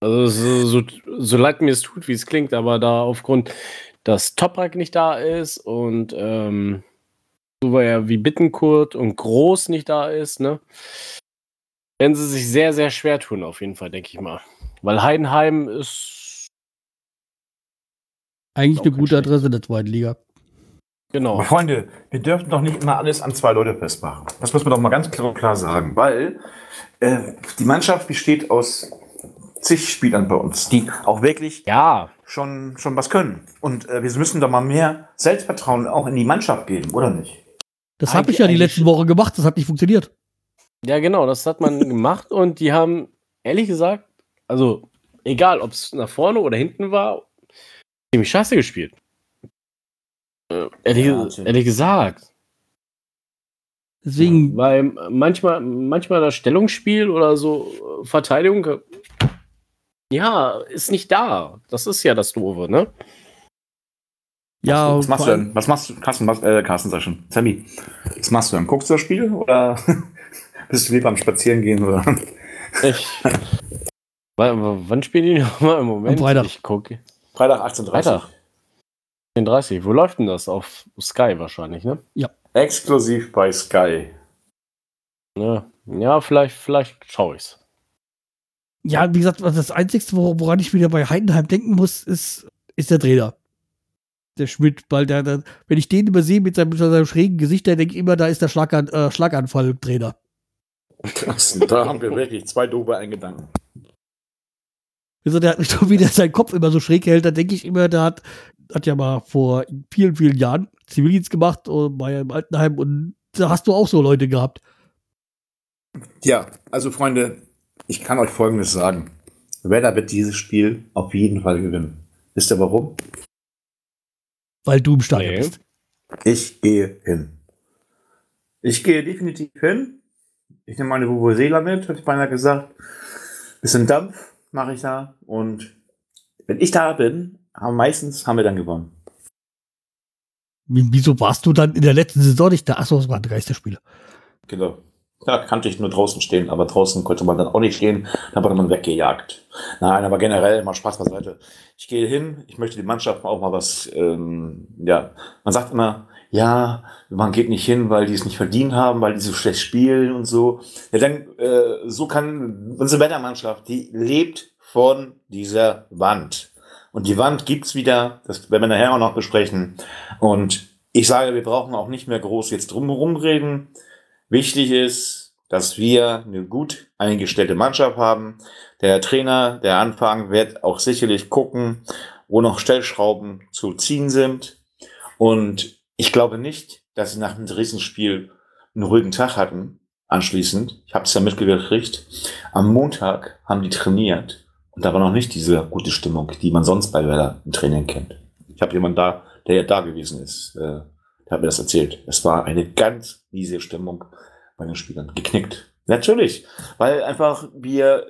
S3: Also, so, so, so leid mir es tut, wie es klingt, aber da aufgrund, dass Toprak nicht da ist und ähm, so war ja wie Bittenkurt und Groß nicht da ist, ne? Werden sie sich sehr, sehr schwer tun, auf jeden Fall, denke ich mal. Weil Heidenheim ist.
S2: Eigentlich eine gute. Adresse in der zweiten Liga.
S3: Genau.
S1: Aber Freunde, wir dürfen doch nicht immer alles an zwei Leute festmachen. Das muss man doch mal ganz klar, klar sagen, weil äh, die Mannschaft besteht aus zig Spielern bei uns, die auch wirklich
S3: Ja,
S1: schon, schon was können. Und äh, wir müssen doch mal mehr Selbstvertrauen auch in die Mannschaft geben, oder nicht?
S2: Das habe ich ja die letzten Woche gemacht. Das hat nicht funktioniert.
S3: Ja, genau, das hat man [laughs] gemacht und die haben, ehrlich gesagt, also egal, ob es nach vorne oder hinten war, ziemlich scheiße gespielt. Äh, ehrlich,
S1: Ja,
S3: ehrlich gesagt.
S2: Deswegen,
S3: Weil manchmal, manchmal das Stellungsspiel oder so äh, Verteidigung, äh, ja, ist nicht da. Das ist ja das Doofe, ne?
S2: ja,
S1: was machst
S2: vor
S1: du denn? Was machst du, Carsten, was, äh, Carsten sag schon. Sammy, was machst du denn? Guckst du das Spiel oder [laughs] bist du lieber am Spazierengehen oder?
S3: Ich, [laughs] Wann, wann spielen die nochmal im Moment?
S2: Am Freitag.
S3: Ich gucke.
S1: Freitag 18.30
S3: Freitag. 30. Wo läuft denn das? Auf Sky wahrscheinlich, ne?
S1: Exklusiv bei Sky.
S3: Ja, ja vielleicht, vielleicht schaue ich's.
S2: Ja, wie gesagt, das Einzige, wor- woran ich wieder bei Heidenheim denken muss, ist, ist der Trainer. Der Schmidt, weil der, der wenn ich den übersehe mit seinem, mit seinem schrägen Gesicht, dann denke ich immer, da ist der Schlagan, äh, Schlaganfall-Trainer. [laughs]
S1: Da haben wir wirklich zwei doofe einen Gedanken.
S2: Also der hat mich [laughs] so, wie der seinen Kopf immer so schräg hält, da denke ich immer, der hat, hat ja mal vor vielen, vielen Jahren Zivildienst gemacht äh, bei im Altenheim und da hast du auch so Leute gehabt.
S1: Ja, also Freunde, ich kann euch Folgendes sagen. Werder wird dieses Spiel auf jeden Fall gewinnen. Wisst ihr warum?
S2: Weil du im Stadion
S3: Nee.
S2: bist.
S1: Ich gehe hin. Ich gehe definitiv hin. Ich nehme meine Vuvuzela mit, hätte ich beinahe gesagt. Bisschen Dampf mache ich da. Und wenn ich da bin, haben meistens haben wir dann gewonnen.
S2: Wie- Wieso warst du dann in der letzten Saison nicht da? Achso, es waren Geisterspiele.
S1: Genau. Da kannte ich nur draußen stehen, aber draußen konnte man dann auch nicht stehen, da wurde man weggejagt. Nein, aber generell mal Spaß beiseite. Ich gehe hin, ich möchte die Mannschaft auch mal was, ähm, ja, man sagt immer, ja, man geht nicht hin, weil die es nicht verdient haben, weil die so schlecht spielen und so. Ja, dann, äh, so kann unsere Wettermannschaft, die lebt von dieser Wand. Und die Wand gibt's wieder, das werden wir nachher auch noch besprechen. Und ich sage, wir brauchen auch nicht mehr groß jetzt drumherum reden. Wichtig ist, dass wir eine gut eingestellte Mannschaft haben. Der Trainer, der Anfang, wird auch sicherlich gucken, wo noch Stellschrauben zu ziehen sind. Und ich glaube nicht, dass sie nach dem Dresden-Spiel einen ruhigen Tag hatten. Anschließend, ich habe es ja mitgekriegt, am Montag haben die trainiert und da war noch nicht diese gute Stimmung, die man sonst bei Werder im Training kennt. Ich habe jemanden da, der ja da gewesen ist, äh, der hat mir das erzählt. Es war eine ganz miese Stimmung bei den Spielern. Geknickt. Natürlich. Weil einfach wir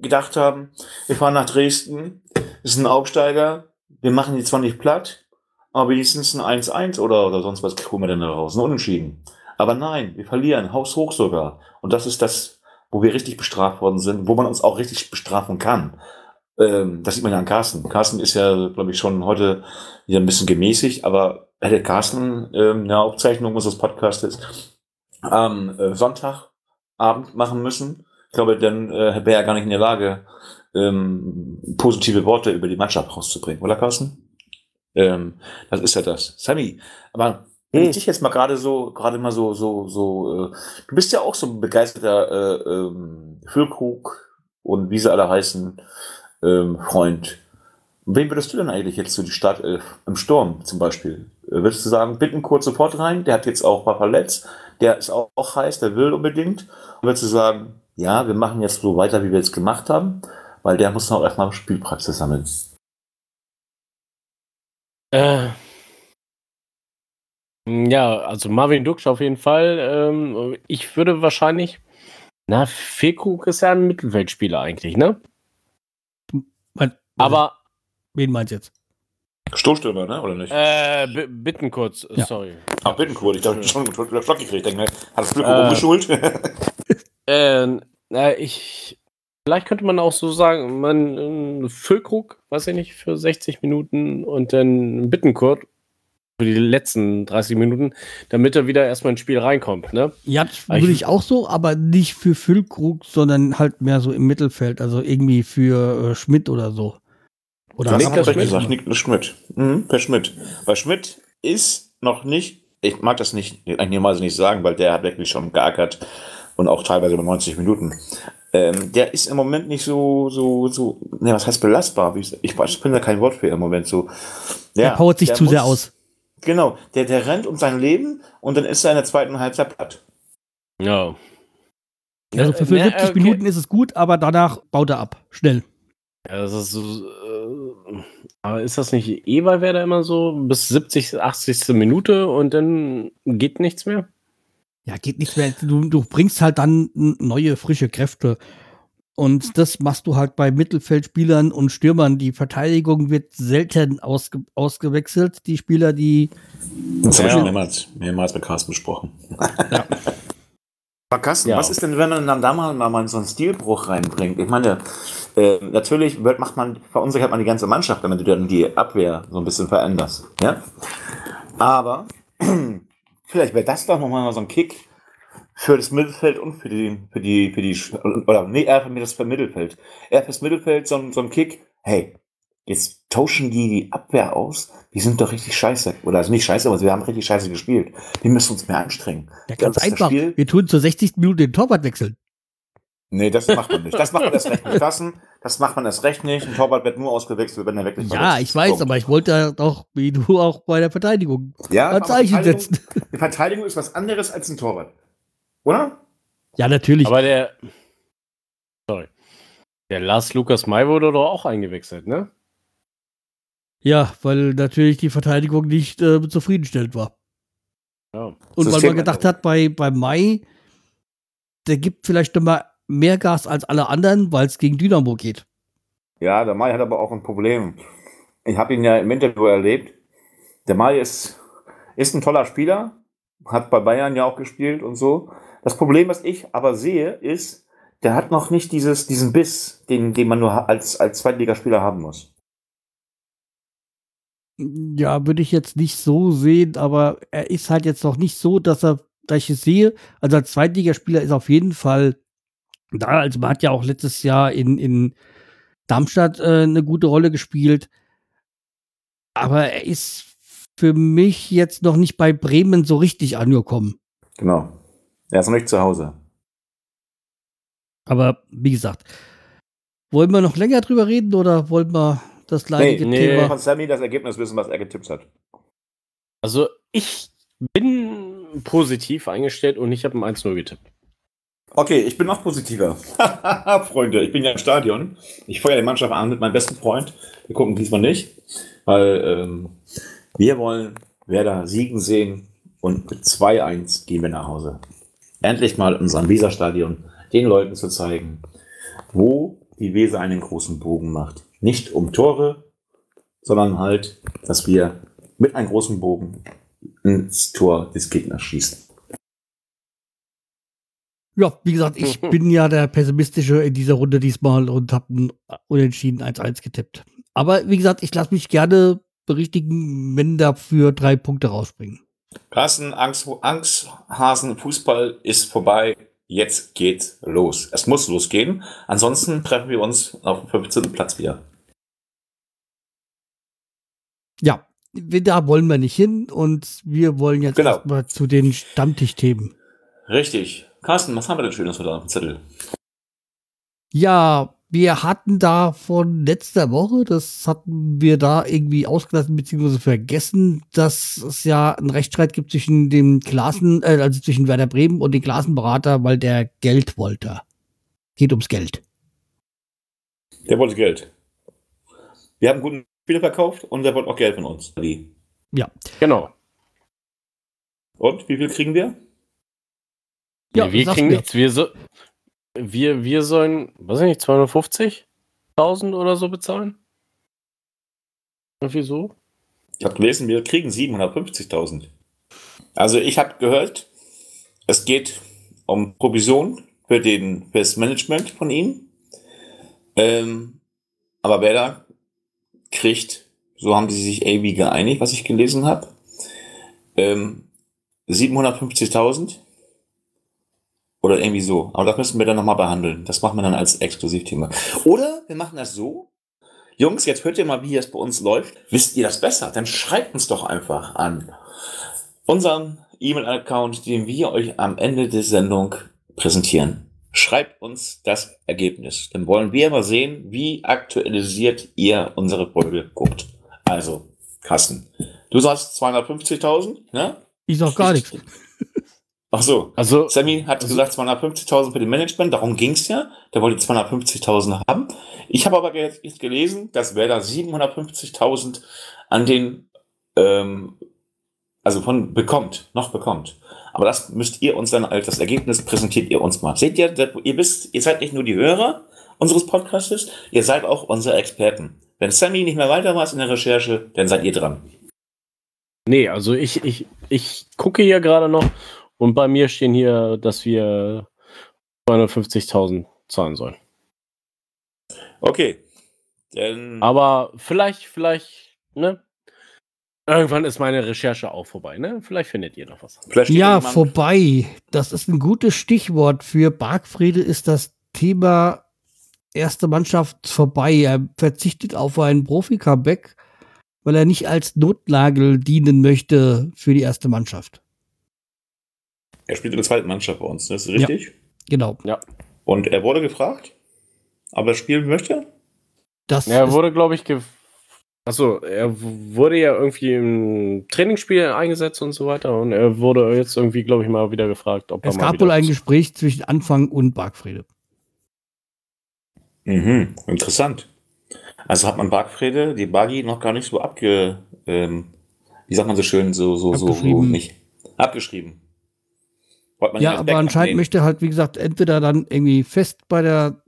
S1: gedacht haben, wir fahren nach Dresden, ist ein Aufsteiger, wir machen die zwar nicht platt, aber wenigstens ein 1-1 oder, oder sonst was holen wir denn da raus. Ein Unentschieden. Aber nein, wir verlieren, haushoch sogar. Und das ist das, wo wir richtig bestraft worden sind, wo man uns auch richtig bestrafen kann. Ähm, das sieht man ja an Carsten. Carsten ist ja, glaube ich, schon heute wieder ein bisschen gemäßigt, aber hätte Carsten ähm, eine Aufzeichnung unseres Podcastes am äh, Sonntagabend machen müssen, ich glaube, dann äh, wäre er gar nicht in der Lage, ähm, positive Worte über die Mannschaft rauszubringen, oder Carsten? Ähm, das ist ja das. Sammy, aber wenn ich dich jetzt mal gerade so, gerade mal so, so, so, äh, du bist ja auch so ein begeisterter äh, ähm, Füllkrug und wie sie alle heißen, ähm, Freund. Wen würdest du denn eigentlich jetzt so die Stadt äh, im Sturm zum Beispiel? Äh, würdest du sagen, bitten kurz sofort rein, der hat jetzt auch ein paar verletzt, der ist auch, auch heiß, der will unbedingt. Und würdest du sagen, ja, wir machen jetzt so weiter, wie wir es gemacht haben, weil der muss noch erstmal Spielpraxis sammeln.
S3: Äh, ja, also Marvin Duksch auf jeden Fall. Ähm, ich würde wahrscheinlich. Na, Fekrug ist ja ein Mittelfeldspieler eigentlich, ne?
S2: Mein-
S3: Aber
S2: Wen meinst du jetzt?
S1: Stoßstürmer, ne? Oder nicht?
S3: äh, b- bitten kurz,
S2: Ja.
S3: sorry.
S1: Ach, Bittenkurt, ich dachte schon einen Schock gekriegt. Denke, mir, hat das Glück
S3: Äh.
S1: umgeschult? [laughs]
S3: Äh, na, ich. Vielleicht könnte man auch so sagen, man äh, Füllkrug, weiß ich nicht, für 60 Minuten und dann Bittenkurt für die letzten 30 Minuten, damit er wieder erstmal ins Spiel reinkommt, ne?
S2: Ja, das würde ich auch so, aber nicht für Füllkrug, sondern halt mehr so im Mittelfeld, also irgendwie für äh, Schmidt oder so. Oder
S1: Das du
S3: Schmidt?
S1: gesagt, Niklas Schmidt. Mhm, per Schmidt. Weil Schmidt ist noch nicht, ich mag das nicht, eigentlich niemals nicht sagen, weil der hat wirklich schon geackert und auch teilweise über 90 Minuten. Ähm, der ist im Moment nicht so, so, so, ne, was heißt belastbar? Wie Ich, ich, ich bin da kein Wort für im Moment so.
S2: der powert sich
S1: der
S2: zu sehr
S1: muss-
S2: aus.
S1: Genau, der, der rennt um sein Leben und dann ist er in der zweiten Halbzeit platt.
S3: Ja.
S2: Also für
S3: Ja,
S2: 75
S3: okay.
S2: Minuten ist es gut, aber danach baut er ab. Schnell.
S3: Ja, das ist so, äh, aber ist das nicht eh bei Werder immer so bis 70, 80. Minute und dann geht nichts mehr?
S2: Ja, geht nicht mehr. Du, du bringst halt dann neue, frische Kräfte. Und das machst du halt bei Mittelfeldspielern und Stürmern. Die Verteidigung wird selten ausge ausgewechselt. Die Spieler, die
S1: Das habe ich
S3: Ja.
S1: schon mehrmals, mehrmals mit Carsten besprochen. [laughs] Aber Carsten,
S3: Ja.
S1: was ist denn, wenn man dann da mal, mal so einen Stilbruch reinbringt? Ich meine, äh, natürlich wird, macht man, verunsichert man die ganze Mannschaft, damit du dann die Abwehr so ein bisschen veränderst. Ja? Aber [clears throat] vielleicht wäre das doch nochmal so ein Kick für das Mittelfeld und für die, für die, für die, oder nee, eher für das Mittelfeld. Eher fürs Mittelfeld so, ein- so ein Kick, hey, jetzt tauschen die die Abwehr aus, die sind doch richtig scheiße. Oder also nicht scheiße, aber wir haben richtig scheiße gespielt. Wir müssen uns mehr anstrengen.
S2: Ja, ganz einfach.
S1: Spiel.
S2: Wir tun zur 60. Minute den Torwart wechseln.
S1: Nee, das macht man nicht. Das macht man erst recht nicht. Klassen, das macht man erst recht nicht. Ein Torwart wird nur ausgewechselt, wenn er wirklich
S2: Ja,
S1: verletzt
S2: ich weiß,
S1: Punkt.
S2: aber ich wollte ja doch, wie du auch bei der Verteidigung,
S1: ja,
S2: ein Zeichen
S1: Verteidigung-
S2: setzen.
S1: Die Verteidigung ist was anderes als ein Torwart. Oder?
S2: Ja, natürlich.
S3: Aber der. Sorry. Der Lars Lukas May wurde doch auch eingewechselt, ne?
S2: ja, weil natürlich die Verteidigung nicht äh, zufriedenstellend war.
S3: Ja.
S2: Und weil man gedacht hat, bei, bei Mai, der gibt vielleicht noch mal mehr Gas als alle anderen, weil es gegen Dynamo geht.
S1: Ja, der Mai hat aber auch ein Problem. Ich habe ihn ja im Interview erlebt. Der Mai ist, ist ein toller Spieler, hat bei Bayern ja auch gespielt und so. Das Problem, was ich aber sehe, ist, der hat noch nicht dieses, diesen Biss, den, den man nur als, als Zweitligaspieler haben muss.
S2: Ja, würde ich jetzt nicht so sehen, aber er ist halt jetzt noch nicht so, dass er, dass ich es sehe. Also als Zweitligaspieler ist auf jeden Fall da. Also man hat ja auch letztes Jahr in, in Darmstadt äh, eine gute Rolle gespielt. Aber er ist für mich jetzt noch nicht bei Bremen so richtig angekommen.
S1: Genau. Er ist noch nicht zu Hause.
S2: Aber wie gesagt, wollen wir noch länger drüber reden oder wollen wir das leidige
S3: nee.
S2: Thema?
S1: Von Sammy das Ergebnis wissen, was er getippt hat.
S3: Also, ich bin positiv eingestellt und ich habe ein 1-0 getippt.
S1: Okay, ich bin noch positiver. [laughs] Freunde, ich bin ja im Stadion. Ich feuere die Mannschaft an mit meinem besten Freund. Wir gucken diesmal nicht, weil ähm, wir wollen Werder siegen sehen und mit 2-1 gehen wir nach Hause. Endlich mal in unserem Weserstadion den Leuten zu zeigen, wo die Weser einen großen Bogen macht. Nicht um Tore, sondern halt, dass wir mit einem großen Bogen ins Tor des Gegners schießen.
S2: Ja, wie gesagt, ich [laughs] bin ja der Pessimistische in dieser Runde diesmal und habe ein Unentschieden 1-1 getippt. Aber wie gesagt, ich lasse mich gerne berichtigen, wenn dafür drei Punkte rausspringen.
S1: Carsten, Angst, Angsthasen, Fußball ist vorbei. Jetzt geht's los. Es muss losgehen. Ansonsten treffen wir uns auf dem 15. Platz wieder.
S2: Ja, da wollen wir nicht hin und wir wollen jetzt
S1: Genau.
S2: erstmal zu den Stammtischthemen.
S1: Richtig. Carsten, was haben wir denn Schönes heute auf dem Zettel?
S2: Ja, wir hatten da von letzter Woche, das hatten wir da irgendwie ausgelassen bzw. vergessen, dass es ja einen Rechtsstreit gibt zwischen dem Klassen, äh, also zwischen Werder Bremen und dem Klassenberater, weil der Geld wollte. Geht ums Geld.
S1: Der wollte Geld. Wir haben guten Spieler verkauft und der wollte auch Geld von uns. Wie?
S3: Genau.
S1: Und wie viel kriegen wir?
S2: Ja,
S3: Nee, wir kriegen
S2: mir.
S3: nichts. Wir, so, wir, wir sollen, weiß ich nicht, 250.000 oder so bezahlen? Irgendwie so?
S1: Ich habe gelesen, wir kriegen 750.000. Also ich habe gehört, es geht um Provision für, den, für das Management von ihm. Ähm, aber Werder kriegt, so haben sie sich irgendwie geeinigt, was ich gelesen habe, ähm, 750.000 oder irgendwie so. Aber das müssen wir dann nochmal behandeln. Das machen wir dann als Exklusivthema. Oder wir machen das so, Jungs, jetzt hört ihr mal, wie es bei uns läuft. Wisst ihr das besser? Dann schreibt uns doch einfach an unseren E-Mail-Account, den wir euch am Ende der Sendung präsentieren. Schreibt uns das Ergebnis. Dann wollen wir mal sehen, wie aktualisiert ihr unsere Folge guckt. Also, Carsten, du sagst 250.000, ne?
S2: Ich sag gar nichts.
S1: Ach so.
S3: Also,
S1: Sammy hat
S3: Also-
S1: gesagt 250.000 für den Management, darum ging's ja. Der wollte 250.000 haben. Ich habe aber jetzt gelesen, dass Werder 750.000 an den, ähm, also von bekommt, noch bekommt. Aber das müsst ihr uns dann als das Ergebnis präsentiert ihr uns mal. Seht ihr, ihr wisst, ihr seid nicht nur die Hörer unseres Podcastes, ihr seid auch unsere Experten. Wenn Sammy nicht mehr weiter weiß in der Recherche, dann seid ihr dran.
S3: nee, also ich, ich, ich gucke hier gerade noch und bei mir stehen hier, dass wir 250.000 zahlen sollen.
S1: Okay. Denn
S3: Aber vielleicht, vielleicht, ne? Irgendwann ist meine Recherche auch vorbei, ne? Vielleicht findet ihr noch was.
S2: Ja, vorbei. Das ist ein gutes Stichwort für Bargfriede ist das Thema erste Mannschaft vorbei. Er verzichtet auf ein Profi-Comeback, weil er nicht als Notnagel dienen möchte für die erste Mannschaft.
S1: Er spielt in der zweiten Mannschaft bei uns, das ist richtig.
S2: Genau.
S1: Und er wurde gefragt, ob er spielen möchte.
S2: Das
S3: Ja, er wurde, glaube ich, ge Achso, er wurde ja irgendwie im Trainingsspiel eingesetzt und so weiter. Und er wurde jetzt irgendwie, glaube ich, mal wieder gefragt, ob
S2: es
S3: er mal
S2: gab
S3: wieder
S2: wohl ein Gespräch zwischen Anfang und Bargfriede.
S1: Mhm, interessant. Also hat man Bargfrede, die Buggy noch gar nicht so abge, ähm, wie sagt man so schön, so, so, so, so nicht. Abgeschrieben.
S2: Ja, aber anscheinend
S1: nehmen.
S2: möchte er halt, wie gesagt, entweder dann irgendwie fest bei der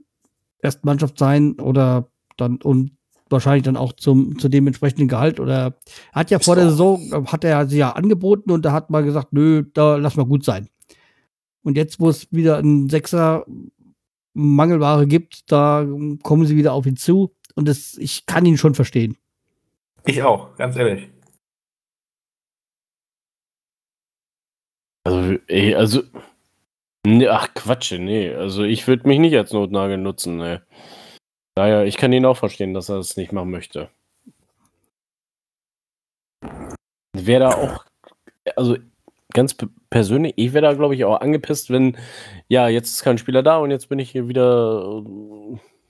S2: ersten Mannschaft sein oder dann und wahrscheinlich dann auch zum, zu dem entsprechenden Gehalt oder er hat ja
S1: Ist
S2: vor der Saison, hat er sie ja angeboten und da hat man gesagt, nö, da lass mal gut sein. Und jetzt, wo es wieder einen Sechser Mangelware gibt, da kommen sie wieder auf ihn zu und das, ich kann ihn schon verstehen.
S1: Ich auch, ganz ehrlich.
S3: Also, ey, also. Nee, ach, Quatsch, nee. Also, ich würde mich nicht als Notnagel nutzen, ne. Daher, ich kann ihn auch verstehen, dass er es nicht machen möchte. Wäre da auch, also ganz pe- persönlich, ich wäre da, glaube ich, auch angepisst, wenn, ja, jetzt ist kein Spieler da und jetzt bin ich hier wieder.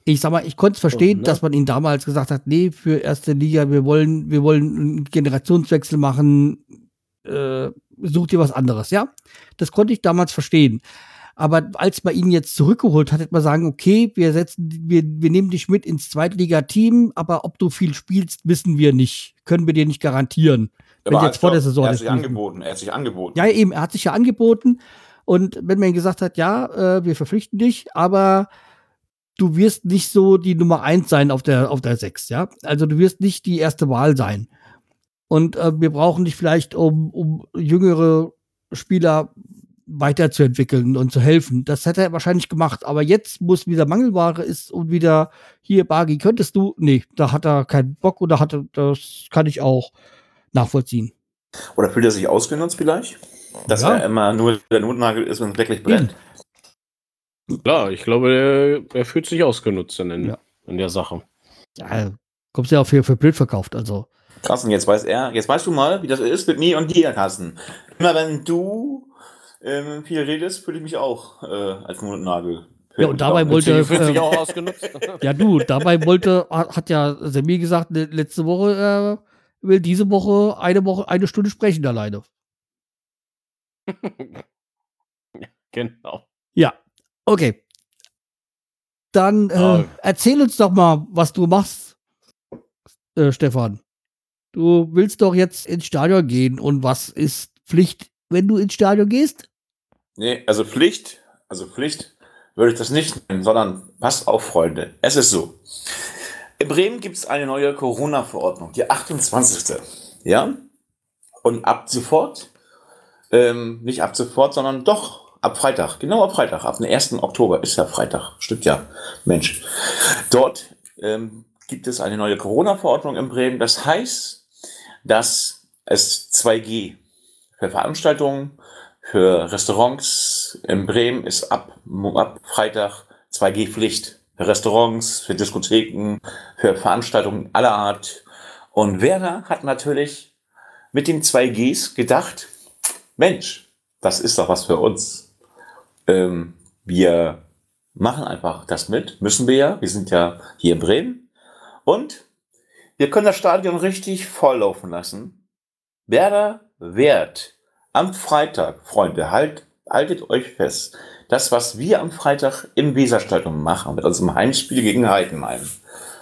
S2: Ich sag mal, ich konnte es verstehen,
S3: ne?
S2: dass man ihn damals gesagt hat, nee, für erste Liga, wir wollen, wir wollen einen Generationswechsel machen, äh, such dir was anderes, ja. Das konnte ich damals verstehen. Aber als man ihn jetzt zurückgeholt hat, hätte man sagen, okay, wir setzen, wir, wir nehmen dich mit ins Zweitliga-Team, aber ob du viel spielst, wissen wir nicht. Können wir dir nicht garantieren. Wenn jetzt vor der Saison
S1: Er hat sich angeboten, er hat sich angeboten.
S2: Ja, eben, er hat sich ja angeboten. Und wenn man ihm gesagt hat, ja, äh, wir verpflichten dich, aber du wirst nicht so die Nummer eins sein auf der, auf der sechs, ja. Also du wirst nicht die erste Wahl sein. Und äh, wir brauchen dich vielleicht, um, um jüngere Spieler weiterzuentwickeln und zu helfen. Das hätte er wahrscheinlich gemacht. Aber jetzt, wo es wieder Mangelware ist und wieder hier, Bagi, könntest du? Nee, da hat er keinen Bock oder hatte, das kann ich auch nachvollziehen.
S1: Oder fühlt er sich ausgenutzt vielleicht? Dass
S2: Ja.
S1: er immer nur der Notnagel ist, wenn es wirklich brennt.
S3: Klar, ich glaube, er, er fühlt sich ausgenutzt in,
S2: Ja.
S3: in der Sache.
S2: Ja, kommst ja auch für, für blöd verkauft, also.
S1: Carsten, jetzt weiß er, jetzt weißt du mal, wie das ist mit mir und dir, Carsten. Immer wenn du ähm, viel redest, fühle ich mich auch äh, als Notnagel.
S2: Ja, und dabei wollte- äh,
S3: auch ausgenutzt. [laughs]
S2: Ja, du, dabei wollte, hat ja Semi gesagt, le- letzte Woche, er will diese Woche eine Woche, eine Stunde sprechen alleine. [laughs]
S3: genau.
S2: Ja, okay. Dann äh,
S3: Ah.
S2: erzähl uns doch mal, was du machst, äh, Stefan. Du willst doch jetzt ins Stadion gehen und was ist Pflicht, wenn du ins Stadion gehst?
S1: Nee, also Pflicht, also Pflicht würde ich das nicht nennen, sondern passt auf, Freunde. Es ist so. In Bremen gibt es eine neue Corona-Verordnung, die 28. Ja? Und ab sofort, ähm, nicht ab sofort, sondern doch ab Freitag, genau ab Freitag, ab dem 1. Oktober, ist ja Freitag, stimmt ja, Mensch. Dort ähm, gibt es eine neue Corona-Verordnung in Bremen. Das heißt, dass es 2G für Veranstaltungen, für Restaurants in Bremen ist ab, ab Freitag 2G-Pflicht. Für Restaurants, für Diskotheken, für Veranstaltungen aller Art. Und Werner hat natürlich mit den 2Gs gedacht, Mensch, das ist doch was für uns. Ähm, wir machen einfach das mit, müssen wir ja. Wir sind ja hier in Bremen. Und wir können das Stadion richtig volllaufen lassen. Werder Wert am Freitag, Freunde, halt, haltet euch fest. Das, was wir am Freitag im Weserstadion machen, mit unserem Heimspiel gegen Heidenheim,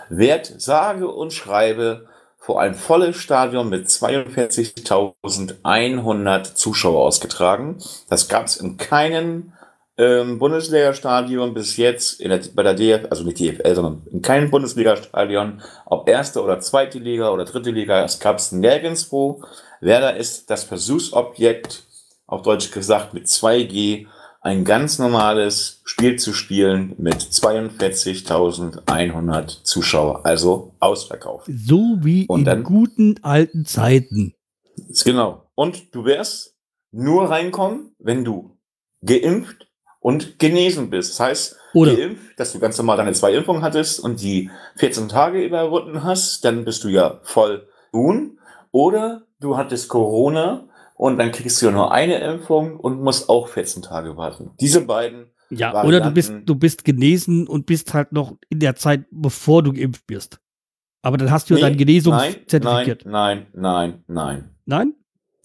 S1: wird sage und schreibe vor ein volles Stadion mit 42.100 Zuschauer ausgetragen. Das gab es in keinem ähm, Bundesliga-Stadion bis jetzt, der, bei der DF, also nicht DFL, sondern in keinem Bundesliga-Stadion, ob erste oder zweite Liga oder dritte Liga, es gab es nirgendwo. Werder ist das Versuchsobjekt, auf Deutsch gesagt, mit 2G ein ganz normales Spiel zu spielen mit 42.100 Zuschauer, also ausverkauft.
S2: So wie
S1: Und
S2: in
S1: dann-
S2: guten alten Zeiten.
S1: Genau. Und du wirst nur reinkommen, wenn du geimpft und genesen bist. Das heißt,
S2: Oder
S1: geimpft, dass du ganz normal deine zwei Impfungen hattest und die 14 Tage überwunden hast, dann bist du ja voll immun. Oder du hattest Corona und dann kriegst du ja nur eine Impfung und musst auch 14 Tage warten. Diese beiden,
S2: ja,
S1: Varianten.
S2: oder du bist du bist genesen und bist halt noch in der Zeit, bevor du geimpft bist. Aber dann hast du ja dein
S1: nein,
S2: Genesungszertifikat.
S1: nein, nein, nein.
S2: Nein?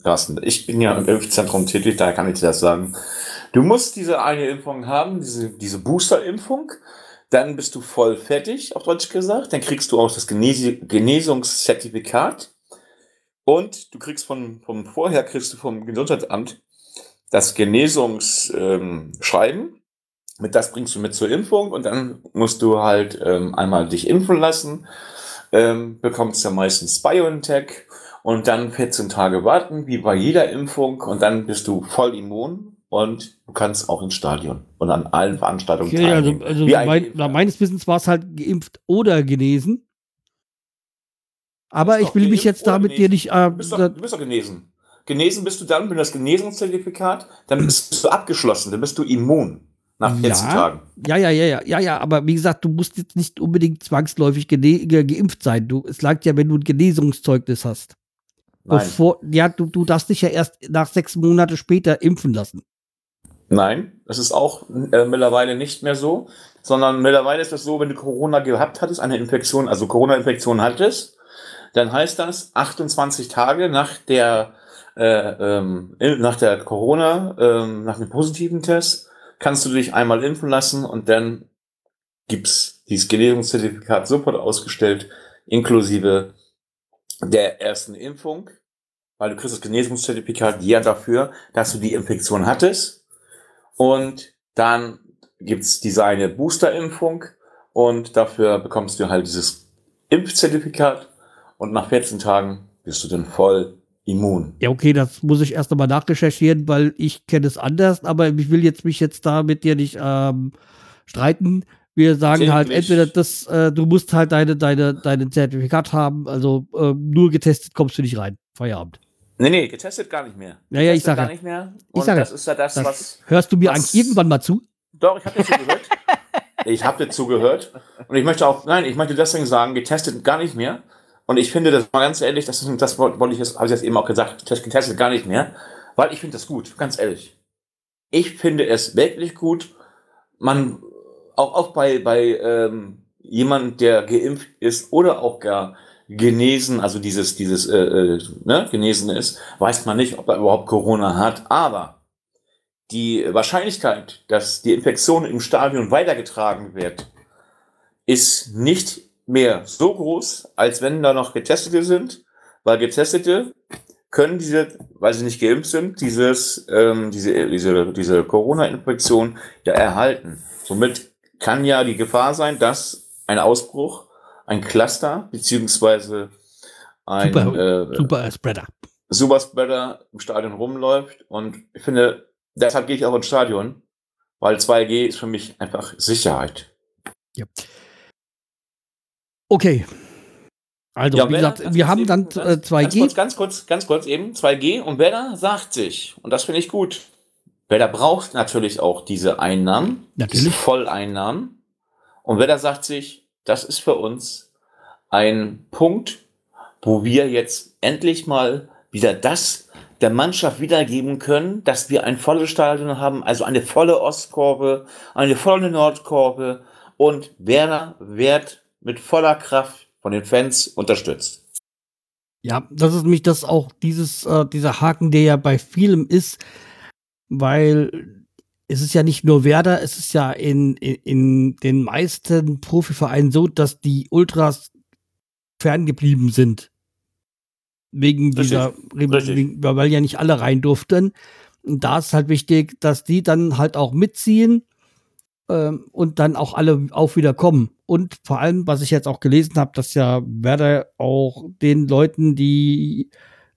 S1: Carsten, ich bin ja im Impfzentrum tätig, da kann ich dir das sagen. Du musst diese eine Impfung haben, diese, diese Booster-Impfung. Dann bist du voll fertig, auf Deutsch gesagt. Dann kriegst du auch das Genesi Genesungszertifikat. Und du kriegst von, vom vorher kriegst du vom Gesundheitsamt das Genesungsschreiben. Ähm, mit das bringst du mit zur Impfung und dann musst du halt ähm, einmal dich impfen lassen. Ähm, bekommst ja meistens BioNTech und dann 14 Tage warten, wie bei jeder Impfung, und dann bist du voll immun und du kannst auch ins Stadion und an allen Veranstaltungen
S2: Okay, also,
S1: teilnehmen.
S2: also
S1: ein
S2: mein, nach meines Wissens war es halt geimpft oder genesen. Aber ich will mich jetzt damit dir
S1: genesen.
S2: nicht. Äh,
S1: Du bist, doch, du bist doch genesen. Genesen bist du dann, wenn du das Genesungszertifikat, dann bist du abgeschlossen, dann bist du immun nach 14
S2: Ja.
S1: Tagen.
S2: ja, ja, ja, ja, ja, ja, aber wie gesagt, du musst jetzt nicht unbedingt zwangsläufig geimpft sein. Du, es langt ja, wenn du ein Genesungszeugnis hast.
S1: Nein.
S2: Bevor, ja, du, du darfst dich ja erst nach sechs Monate später impfen lassen.
S1: Nein, das ist auch äh, mittlerweile nicht mehr so, sondern mittlerweile ist es so, wenn du Corona gehabt hattest, eine Infektion, also Corona-Infektion hattest, dann heißt das 28 Tage nach der äh, ähm, nach der Corona, ähm, nach dem positiven Test, kannst du dich einmal impfen lassen und dann gibt's dieses Genesungszertifikat sofort ausgestellt, inklusive der ersten Impfung, weil du kriegst das Genesungszertifikat ja dafür, dass du die Infektion hattest. Und dann gibt's diese eine Booster-Impfung und dafür bekommst du halt dieses Impfzertifikat und nach 14 Tagen bist du dann voll immun.
S2: Ja, okay, das muss ich erst einmal nachrecherchieren, weil ich kenne es anders, aber ich will jetzt mich jetzt da mit dir nicht ähm, streiten. Wir sagen halt
S1: Täglich.
S2: entweder das, äh, du musst halt deine, deine, dein Zertifikat haben, also äh, nur getestet kommst du nicht rein. Feierabend.
S1: Nee, nee, getestet gar nicht mehr.
S2: Ja, ja, ich
S1: Getestet
S2: sag
S1: gar nicht mehr.
S2: Ich
S1: Und
S2: sag ja.
S1: das ist ja das,
S2: Das-
S1: was.
S2: Hörst du mir
S1: was-
S2: eigentlich irgendwann mal zu?
S1: Doch, ich habe dir zugehört. [laughs] ich habe dir zugehört. Und ich möchte auch, nein, ich möchte deswegen sagen, getestet gar nicht mehr. Und ich finde, das mal ganz ehrlich, das, das wollte ich jetzt, habe ich jetzt eben auch gesagt, test- getestet gar nicht mehr. Weil ich finde das gut, ganz ehrlich. Ich finde es wirklich gut. Man, auch, auch bei, bei ähm, jemand, der geimpft ist oder auch gar genesen, also dieses, dieses, äh, äh, ne, genesen ist, weiß man nicht, ob er überhaupt Corona hat. Aber die Wahrscheinlichkeit, dass die Infektion im Stadion weitergetragen wird, ist nicht mehr so groß, als wenn da noch Getestete sind, weil Getestete können diese, weil sie nicht geimpft sind, dieses, ähm, diese, diese, diese Corona-Infektion ja erhalten. Somit kann ja die Gefahr sein, dass ein Ausbruch, ein Cluster, beziehungsweise ein
S2: Super,
S1: äh,
S2: Super Spreader.
S1: Superspreader im Stadion rumläuft. Und ich finde, deshalb gehe ich auch ins Stadion, weil 2G ist für mich einfach Sicherheit.
S2: Okay. Also,
S1: Ja,
S2: wie gesagt, wir haben dann
S1: ganz-
S2: äh, 2G.
S1: Ganz kurz, ganz kurz, ganz kurz eben, 2G und Werder sagt sich, und das finde ich gut, Werder braucht natürlich auch diese Einnahmen, diese
S2: Natürlich.
S1: Volleinnahmen. Und Werder sagt sich, das ist für uns ein Punkt, wo wir jetzt endlich mal wieder das der Mannschaft wiedergeben können, dass wir ein volles Stadion haben, also eine volle Ostkurve, eine volle Nordkurve und Werder wird mit voller Kraft von den Fans unterstützt.
S2: Ja, das ist nämlich das auch dieses, äh, dieser Haken, der ja bei vielem ist, weil es ist ja nicht nur Werder, es ist ja in, in, in den meisten Profivereinen so, dass die Ultras ferngeblieben sind. Wegen dieser,
S1: richtig.
S2: weil ja nicht alle rein durften. Und da ist halt wichtig, dass die dann halt auch mitziehen ähm, und dann auch alle auch wieder kommen. Und vor allem, was ich jetzt auch gelesen habe, dass ja Werder auch den Leuten, die,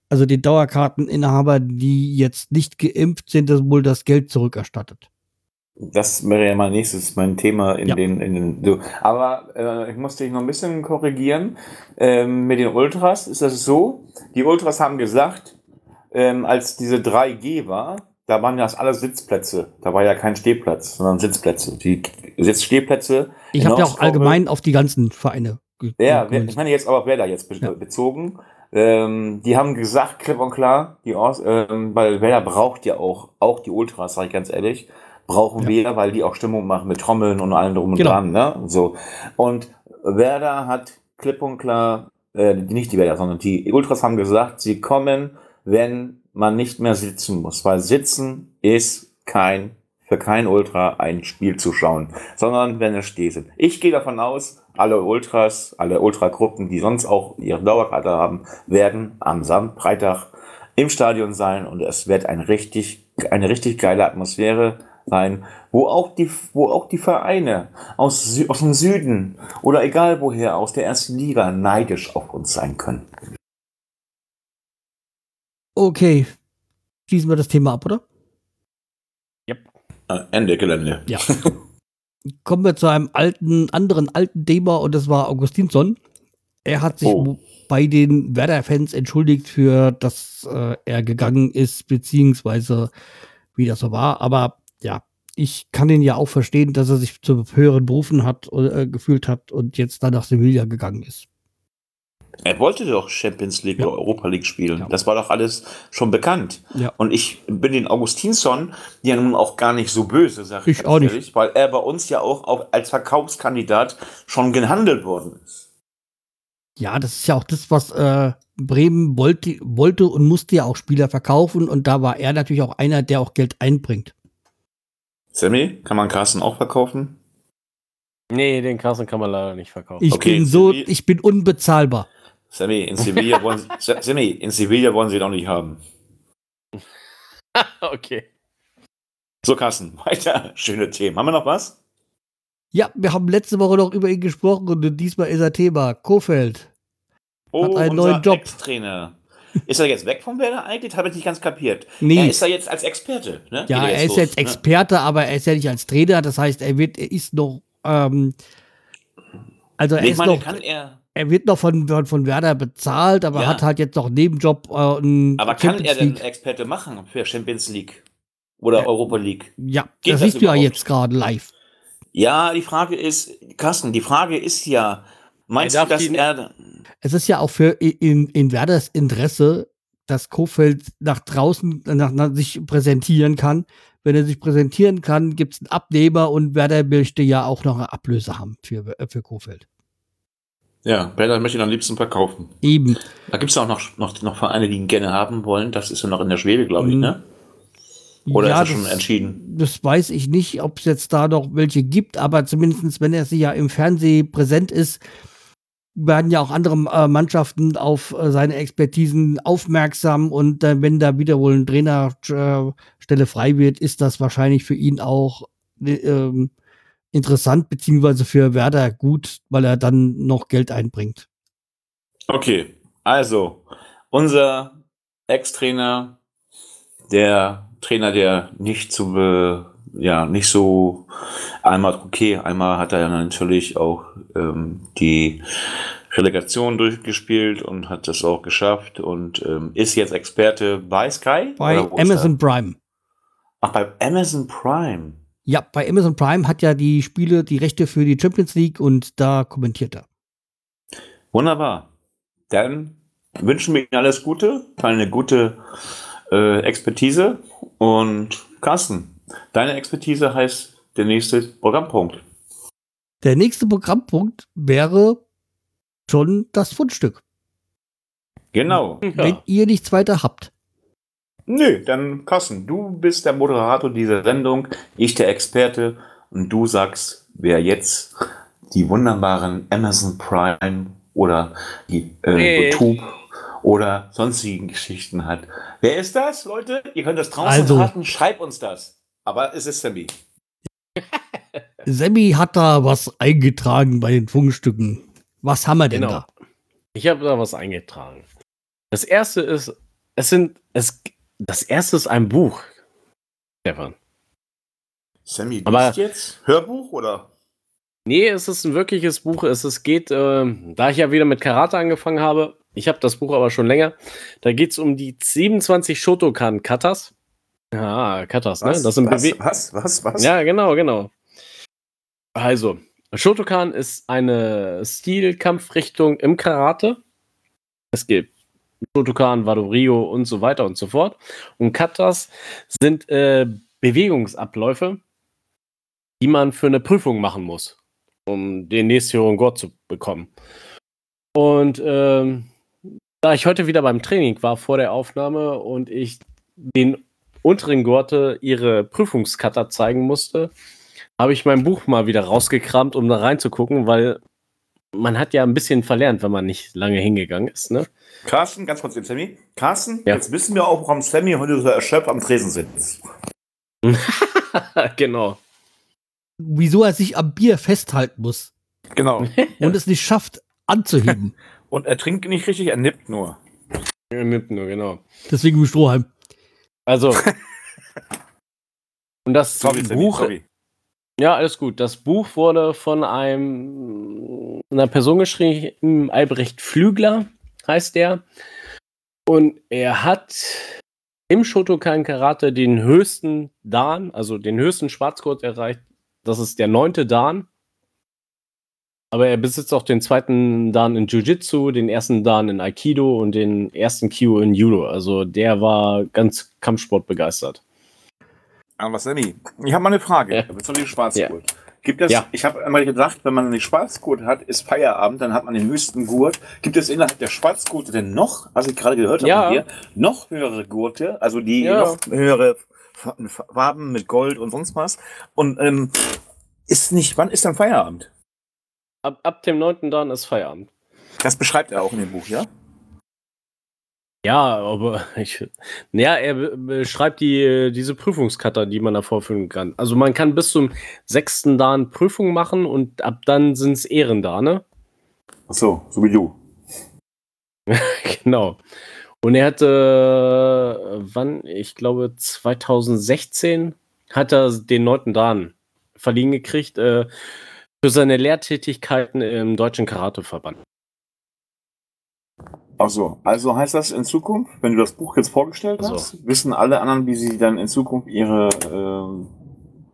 S2: also den Dauerkarteninhaber, die jetzt nicht geimpft sind, das wohl das Geld zurückerstattet.
S1: Das wäre ja mein nächstes, mein Thema in
S2: Ja.
S1: den, in den, so. Aber äh, ich muss dich noch ein bisschen korrigieren. Ähm, mit den Ultras ist das so, die Ultras haben gesagt, ähm, als diese 3G war, da waren ja das alles Sitzplätze. Da war ja kein Stehplatz, sondern Sitzplätze. Die Sitzstehplätze.
S2: Ich habe ja auch allgemein auf die ganzen Vereine
S1: Ja, ich meine jetzt aber wer da jetzt be
S2: Ja.
S1: Ähm, die haben gesagt, klipp und klar, die Aus, ähm, weil Werder braucht ja auch, auch die Ultras, sage ich ganz ehrlich, brauchen
S2: Ja.
S1: wir, weil die auch Stimmung machen mit Trommeln und allem drum und
S2: Genau.
S1: dran, ne? So. Und Werder hat klipp und klar, äh, nicht die Werder, sondern die Ultras haben gesagt, sie kommen, wenn man nicht mehr sitzen muss, weil sitzen ist kein für kein Ultra ein Spiel zu schauen, sondern wenn es steht. Ich gehe davon aus, alle Ultras, alle Ultragruppen, die sonst auch ihre Dauerkarte haben, werden am Sam Freitag im Stadion sein und es wird ein richtig, eine richtig geile Atmosphäre sein, wo auch die, wo auch die Vereine aus, Sü aus dem Süden oder egal woher aus der ersten Liga neidisch auf uns sein können.
S2: Okay. Schließen wir das Thema ab, oder?
S1: Äh, Ende Gelände.
S2: Ja. [laughs] Kommen wir zu einem alten, anderen alten Thema und das war Augustinsson. Er hat sich
S1: Oh.
S2: bei den Werder-Fans entschuldigt für, dass äh, er gegangen ist, beziehungsweise wie das so war. Aber ja, ich kann ihn ja auch verstehen, dass er sich zu höheren Berufen hat, äh, gefühlt hat und jetzt dann nach Sevilla gegangen ist.
S1: Er wollte doch Champions League
S2: Ja.
S1: oder Europa League spielen.
S2: Ja.
S1: Das war doch alles schon bekannt.
S2: Ja.
S1: Und ich bin den Augustinsson ja nun auch gar nicht so böse, sag
S2: Ich
S1: ganz
S2: auch nicht.
S1: ehrlich, weil er bei uns ja auch, auch als Verkaufskandidat schon gehandelt worden ist.
S2: Ja, das ist ja auch das, was äh, Bremen wollte, wollte und musste ja auch Spieler verkaufen und da war er natürlich auch einer, der auch Geld einbringt.
S1: Sammy, kann man Carsten auch verkaufen?
S3: Nee, den Carsten kann man leider nicht verkaufen.
S2: Ich
S1: Okay,
S2: bin so, ich bin unbezahlbar.
S1: Sammy, in Sevilla [laughs] wollen Sie, Sammy, in Sevilla wollen Sie doch nicht haben. [laughs]
S3: okay.
S1: So, Carsten, [laughs] weiter. Schöne Themen. Haben wir noch was?
S2: Ja, wir haben letzte Woche noch über ihn gesprochen und diesmal ist er Thema. Kofeld.
S1: Oh,
S2: einen
S1: unser
S2: neuen Job.
S1: Ex-Trainer. Ist er jetzt weg vom Werder eigentlich? Habe ich nicht ganz kapiert.
S2: Nee.
S1: Er ist ja jetzt als Experte. Ne?
S2: Ja, er ist
S1: los,
S2: jetzt
S1: ne?
S2: Experte, aber er ist ja nicht als Trainer. Das heißt, er wird, er ist noch, ähm, also er
S1: Nee, ich
S2: ist
S1: meine,
S2: noch,
S1: kann er,
S2: er wird noch von, von, von Werder bezahlt, aber
S1: Ja.
S2: hat halt jetzt noch einen Nebenjob. Äh, einen
S1: aber kann er denn
S2: League.
S1: Experte machen für Champions League oder Europa League?
S2: Ja,
S1: Geht
S2: das
S1: das
S2: siehst du ja jetzt gerade live.
S1: Ja, die Frage ist, Carsten, die Frage ist ja, meinst
S3: Er
S1: du, dass er,
S2: Es ist ja auch für in, in Werders Interesse, dass Kofeld nach draußen nach, nach sich präsentieren kann. Wenn er sich präsentieren kann, gibt es einen Abnehmer und Werder möchte ja auch noch eine Ablöse haben für, äh, für Kofeld.
S1: Ja, Werder möchte ihn am liebsten verkaufen.
S2: Eben.
S1: Da gibt es auch noch, noch, noch Vereine, die ihn gerne haben wollen. Das ist ja noch in der Schwebe, glaube ich,
S2: Mhm.
S1: ne? Oder
S2: ja,
S1: ist er schon
S2: das-
S1: entschieden?
S2: Das weiß ich nicht, ob es jetzt da noch welche gibt, aber zumindestens, wenn er sie ja im Fernsehen präsent ist, werden ja auch andere äh, Mannschaften auf äh, seine Expertisen aufmerksam und äh, wenn da wieder wohl eine Trainerstelle frei wird, ist das wahrscheinlich für ihn auch äh, ähm, interessant, beziehungsweise für Werder gut, weil er dann noch Geld einbringt.
S1: Okay, also unser Ex-Trainer, der Trainer, der nicht zu, be- ja, nicht so einmal, okay, einmal hat er ja natürlich auch ähm, die Relegation durchgespielt und hat das auch geschafft und ähm, ist jetzt Experte bei Sky?
S2: Bei Amazon Prime.
S1: Ach, bei Amazon Prime.
S2: Ja, bei Amazon Prime hat ja die Spiele die Rechte für die Champions League und da kommentiert er.
S1: Wunderbar. Dann wünschen wir Ihnen alles Gute, eine gute äh, Expertise. Und Carsten, deine Expertise heißt der nächste Programmpunkt.
S2: Der nächste Programmpunkt wäre schon das Fundstück,
S1: Genau.
S2: wenn
S3: Ja.
S2: ihr nichts weiter habt.
S1: Nö, dann Carsten, du bist der Moderator dieser Sendung, ich der Experte und du sagst, wer jetzt die wunderbaren Amazon Prime oder die äh,
S3: Ich.
S1: YouTube oder sonstigen Geschichten hat. Wer ist das, Leute? Ihr könnt das draußen
S2: Also.
S1: raten, schreibt uns das. Aber es ist Sammy. [laughs]
S2: Sammy hat da was eingetragen bei den Funkstücken. Was haben wir denn
S3: Genau.
S2: da?
S3: Ich habe da was eingetragen. Das erste ist, es sind, es, das erste ist ein Buch. Stefan.
S1: Sammy, du
S3: Aber-
S1: bist jetzt Hörbuch oder?
S3: Nee, es ist ein wirkliches Buch. Es, es geht, äh, da ich ja wieder mit Karate angefangen habe, ich habe das Buch aber schon länger, da geht es um die 27 Shotokan-Katas. Ja, Katas, ne? Das sind
S1: was,
S3: Bewe
S1: was, was, was?
S3: Ja, genau, genau. Also, Shotokan ist eine Stilkampfrichtung im Karate. Es gibt Shotokan, Wado-Ryo und so weiter und so fort. Und Katas sind äh, Bewegungsabläufe, die man für eine Prüfung machen muss, um den nächsten Gott zu bekommen. Und ähm, da ich heute wieder beim Training war vor der Aufnahme und ich den unteren Gurte ihre Prüfungskata zeigen musste, habe ich mein Buch mal wieder rausgekramt, um da reinzugucken, weil man hat ja ein bisschen verlernt, wenn man nicht lange hingegangen ist. Ne?
S1: Carsten, ganz kurz, den Sammy. Carsten,
S3: Ja.
S1: jetzt wissen wir auch, warum Sammy heute so erschöpft am Tresen sitzt. [laughs]
S3: genau.
S2: Wieso er sich am Bier festhalten muss
S1: Genau. [laughs]
S2: und es nicht schafft, anzuheben. [laughs]
S1: Und er trinkt nicht richtig, er nippt nur.
S3: Ja, nimmt nur, genau.
S2: Deswegen im Strohhalm.
S3: Also. und das
S1: Sorry, Sammy,
S3: Buch,
S1: sorry.
S3: Ja, alles gut. Das Buch wurde von einem einer Person geschrieben, Albrecht Flügler heißt der. Und er hat im Shotokan Karate den höchsten Dan, also den höchsten Schwarzgurt erreicht. Das ist der neunte Dan. Aber er besitzt auch den zweiten Dan in Jiu-Jitsu, den ersten Dan in Aikido und den ersten Kyo in Judo. Also der war ganz Kampfsport begeistert.
S1: Aber Sammy, ich habe mal eine Frage.
S3: Ja.
S1: Ja. Die Schwarzgurt. Gibt es,
S3: Ja.
S1: ich habe einmal gedacht, wenn man einen Schwarzgurt hat, ist Feierabend, dann hat man den höchsten Gurt. Gibt es innerhalb der Schwarzgurte denn noch, was ich gerade gehört habe
S3: Ja.
S1: von dir, noch höhere Gurte, also die
S3: Ja.
S1: noch höhere Fa- Farben mit Gold und sonst was? Und ähm, ist nicht, wann ist dann Feierabend?
S3: Ab, ab dem neunten Dan ist Feierabend.
S1: Das beschreibt er auch in dem Buch, ja?
S3: Ja, aber [laughs] ich. Ja, er be- beschreibt die, diese Prüfungskata, die man da vorführen kann. Also man kann bis zum sechsten Dan Prüfung machen und ab dann sind es Ehrendane.
S1: Ach so, so wie du. [laughs]
S3: genau. Und er hatte, äh, wann? Ich glaube 2016 hat er den neunten Dan verliehen gekriegt äh, für seine Lehrtätigkeiten im Deutschen Karateverband.
S1: Ach so, also heißt das in Zukunft, wenn du das Buch jetzt vorgestellt
S3: Ach so.
S1: hast, wissen alle anderen, wie sie dann in Zukunft ihre ähm,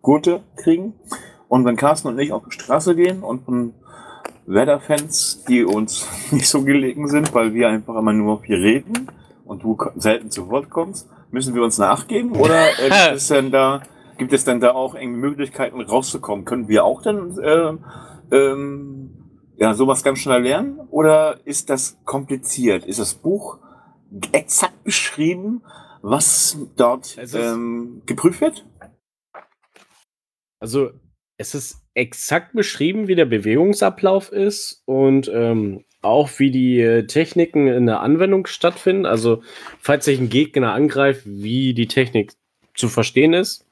S1: Gurte kriegen. Und wenn Carsten und ich auf die Straße gehen und von Werder-Fans, die uns [laughs] nicht so gelegen sind, weil wir einfach immer nur viel reden und du selten zu Wort kommst, müssen wir uns nachgeben? Oder äh, [laughs] gibt, es denn da, gibt es denn da auch irgendwie Möglichkeiten rauszukommen? Können wir auch dann ähm, ähm, ja, sowas ganz schnell lernen? Oder ist das kompliziert? Ist das Buch exakt beschrieben, was dort ähm, geprüft wird?
S3: Also es ist exakt beschrieben, wie der Bewegungsablauf ist und ähm, auch wie die äh, Techniken in der Anwendung stattfinden. Also falls sich ein Gegner angreift, wie die Technik zu verstehen ist.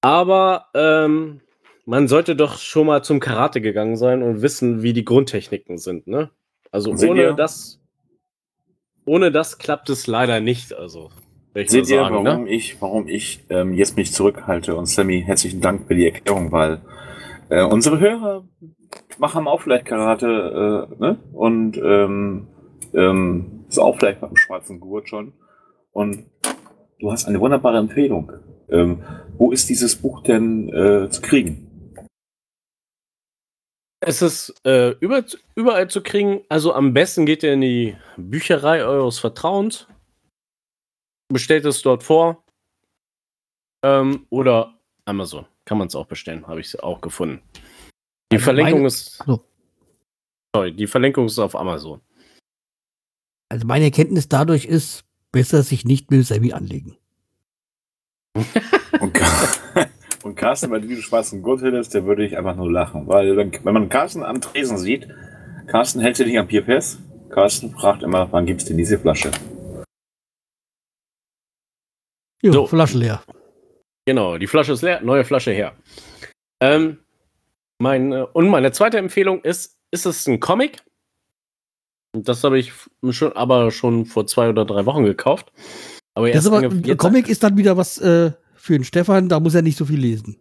S3: Aber ähm, man sollte doch schon mal zum Karate gegangen sein und wissen, wie die Grundtechniken sind. Ne? Also
S1: Seht ihr?
S3: ohne das, ohne das klappt es leider nicht. Also
S1: Seht ihr,
S3: sagen,
S1: warum
S3: ne?
S1: ich, warum ich ähm, jetzt mich zurückhalte? Und Sammy, herzlichen Dank für die Erklärung, weil äh, unsere Hörer machen auch vielleicht Karate äh, ne? und ähm, ähm, ist auch vielleicht beim schwarzen Gurt schon. Und du hast eine wunderbare Empfehlung. Ähm, wo ist dieses Buch denn äh, zu kriegen?
S3: Es ist äh, über, überall zu kriegen. Also am besten geht ihr in die Bücherei eures Vertrauens, bestellt es dort vor ähm, oder Amazon. Kann man es auch bestellen, habe ich es auch gefunden. Die
S2: Also
S3: Verlinkung
S2: meine-
S3: ist.
S2: So.
S3: Sorry, die Verlinkung ist auf Amazon.
S2: Also meine Erkenntnis dadurch ist, besser sich nicht mit Sammy anlegen. [laughs]
S1: Und, Car- und Carsten, weil du den schwarzen Gurt hättest, der würde ich einfach nur lachen. Weil wenn, wenn man Carsten am Tresen sieht, Carsten hält sich nicht am Bier fest. Carsten fragt immer, wann gibt's denn diese Flasche?
S2: Jo,
S3: So.
S2: Flasche leer.
S3: Genau, die Flasche ist leer, neue Flasche her. Ähm, meine, und meine zweite Empfehlung ist, ist es ein Comic? Das habe ich schon, aber schon vor zwei oder drei Wochen gekauft. Aber
S2: ist aber, ein Comic ist dann wieder was äh, für den Stefan, da muss er nicht so viel lesen.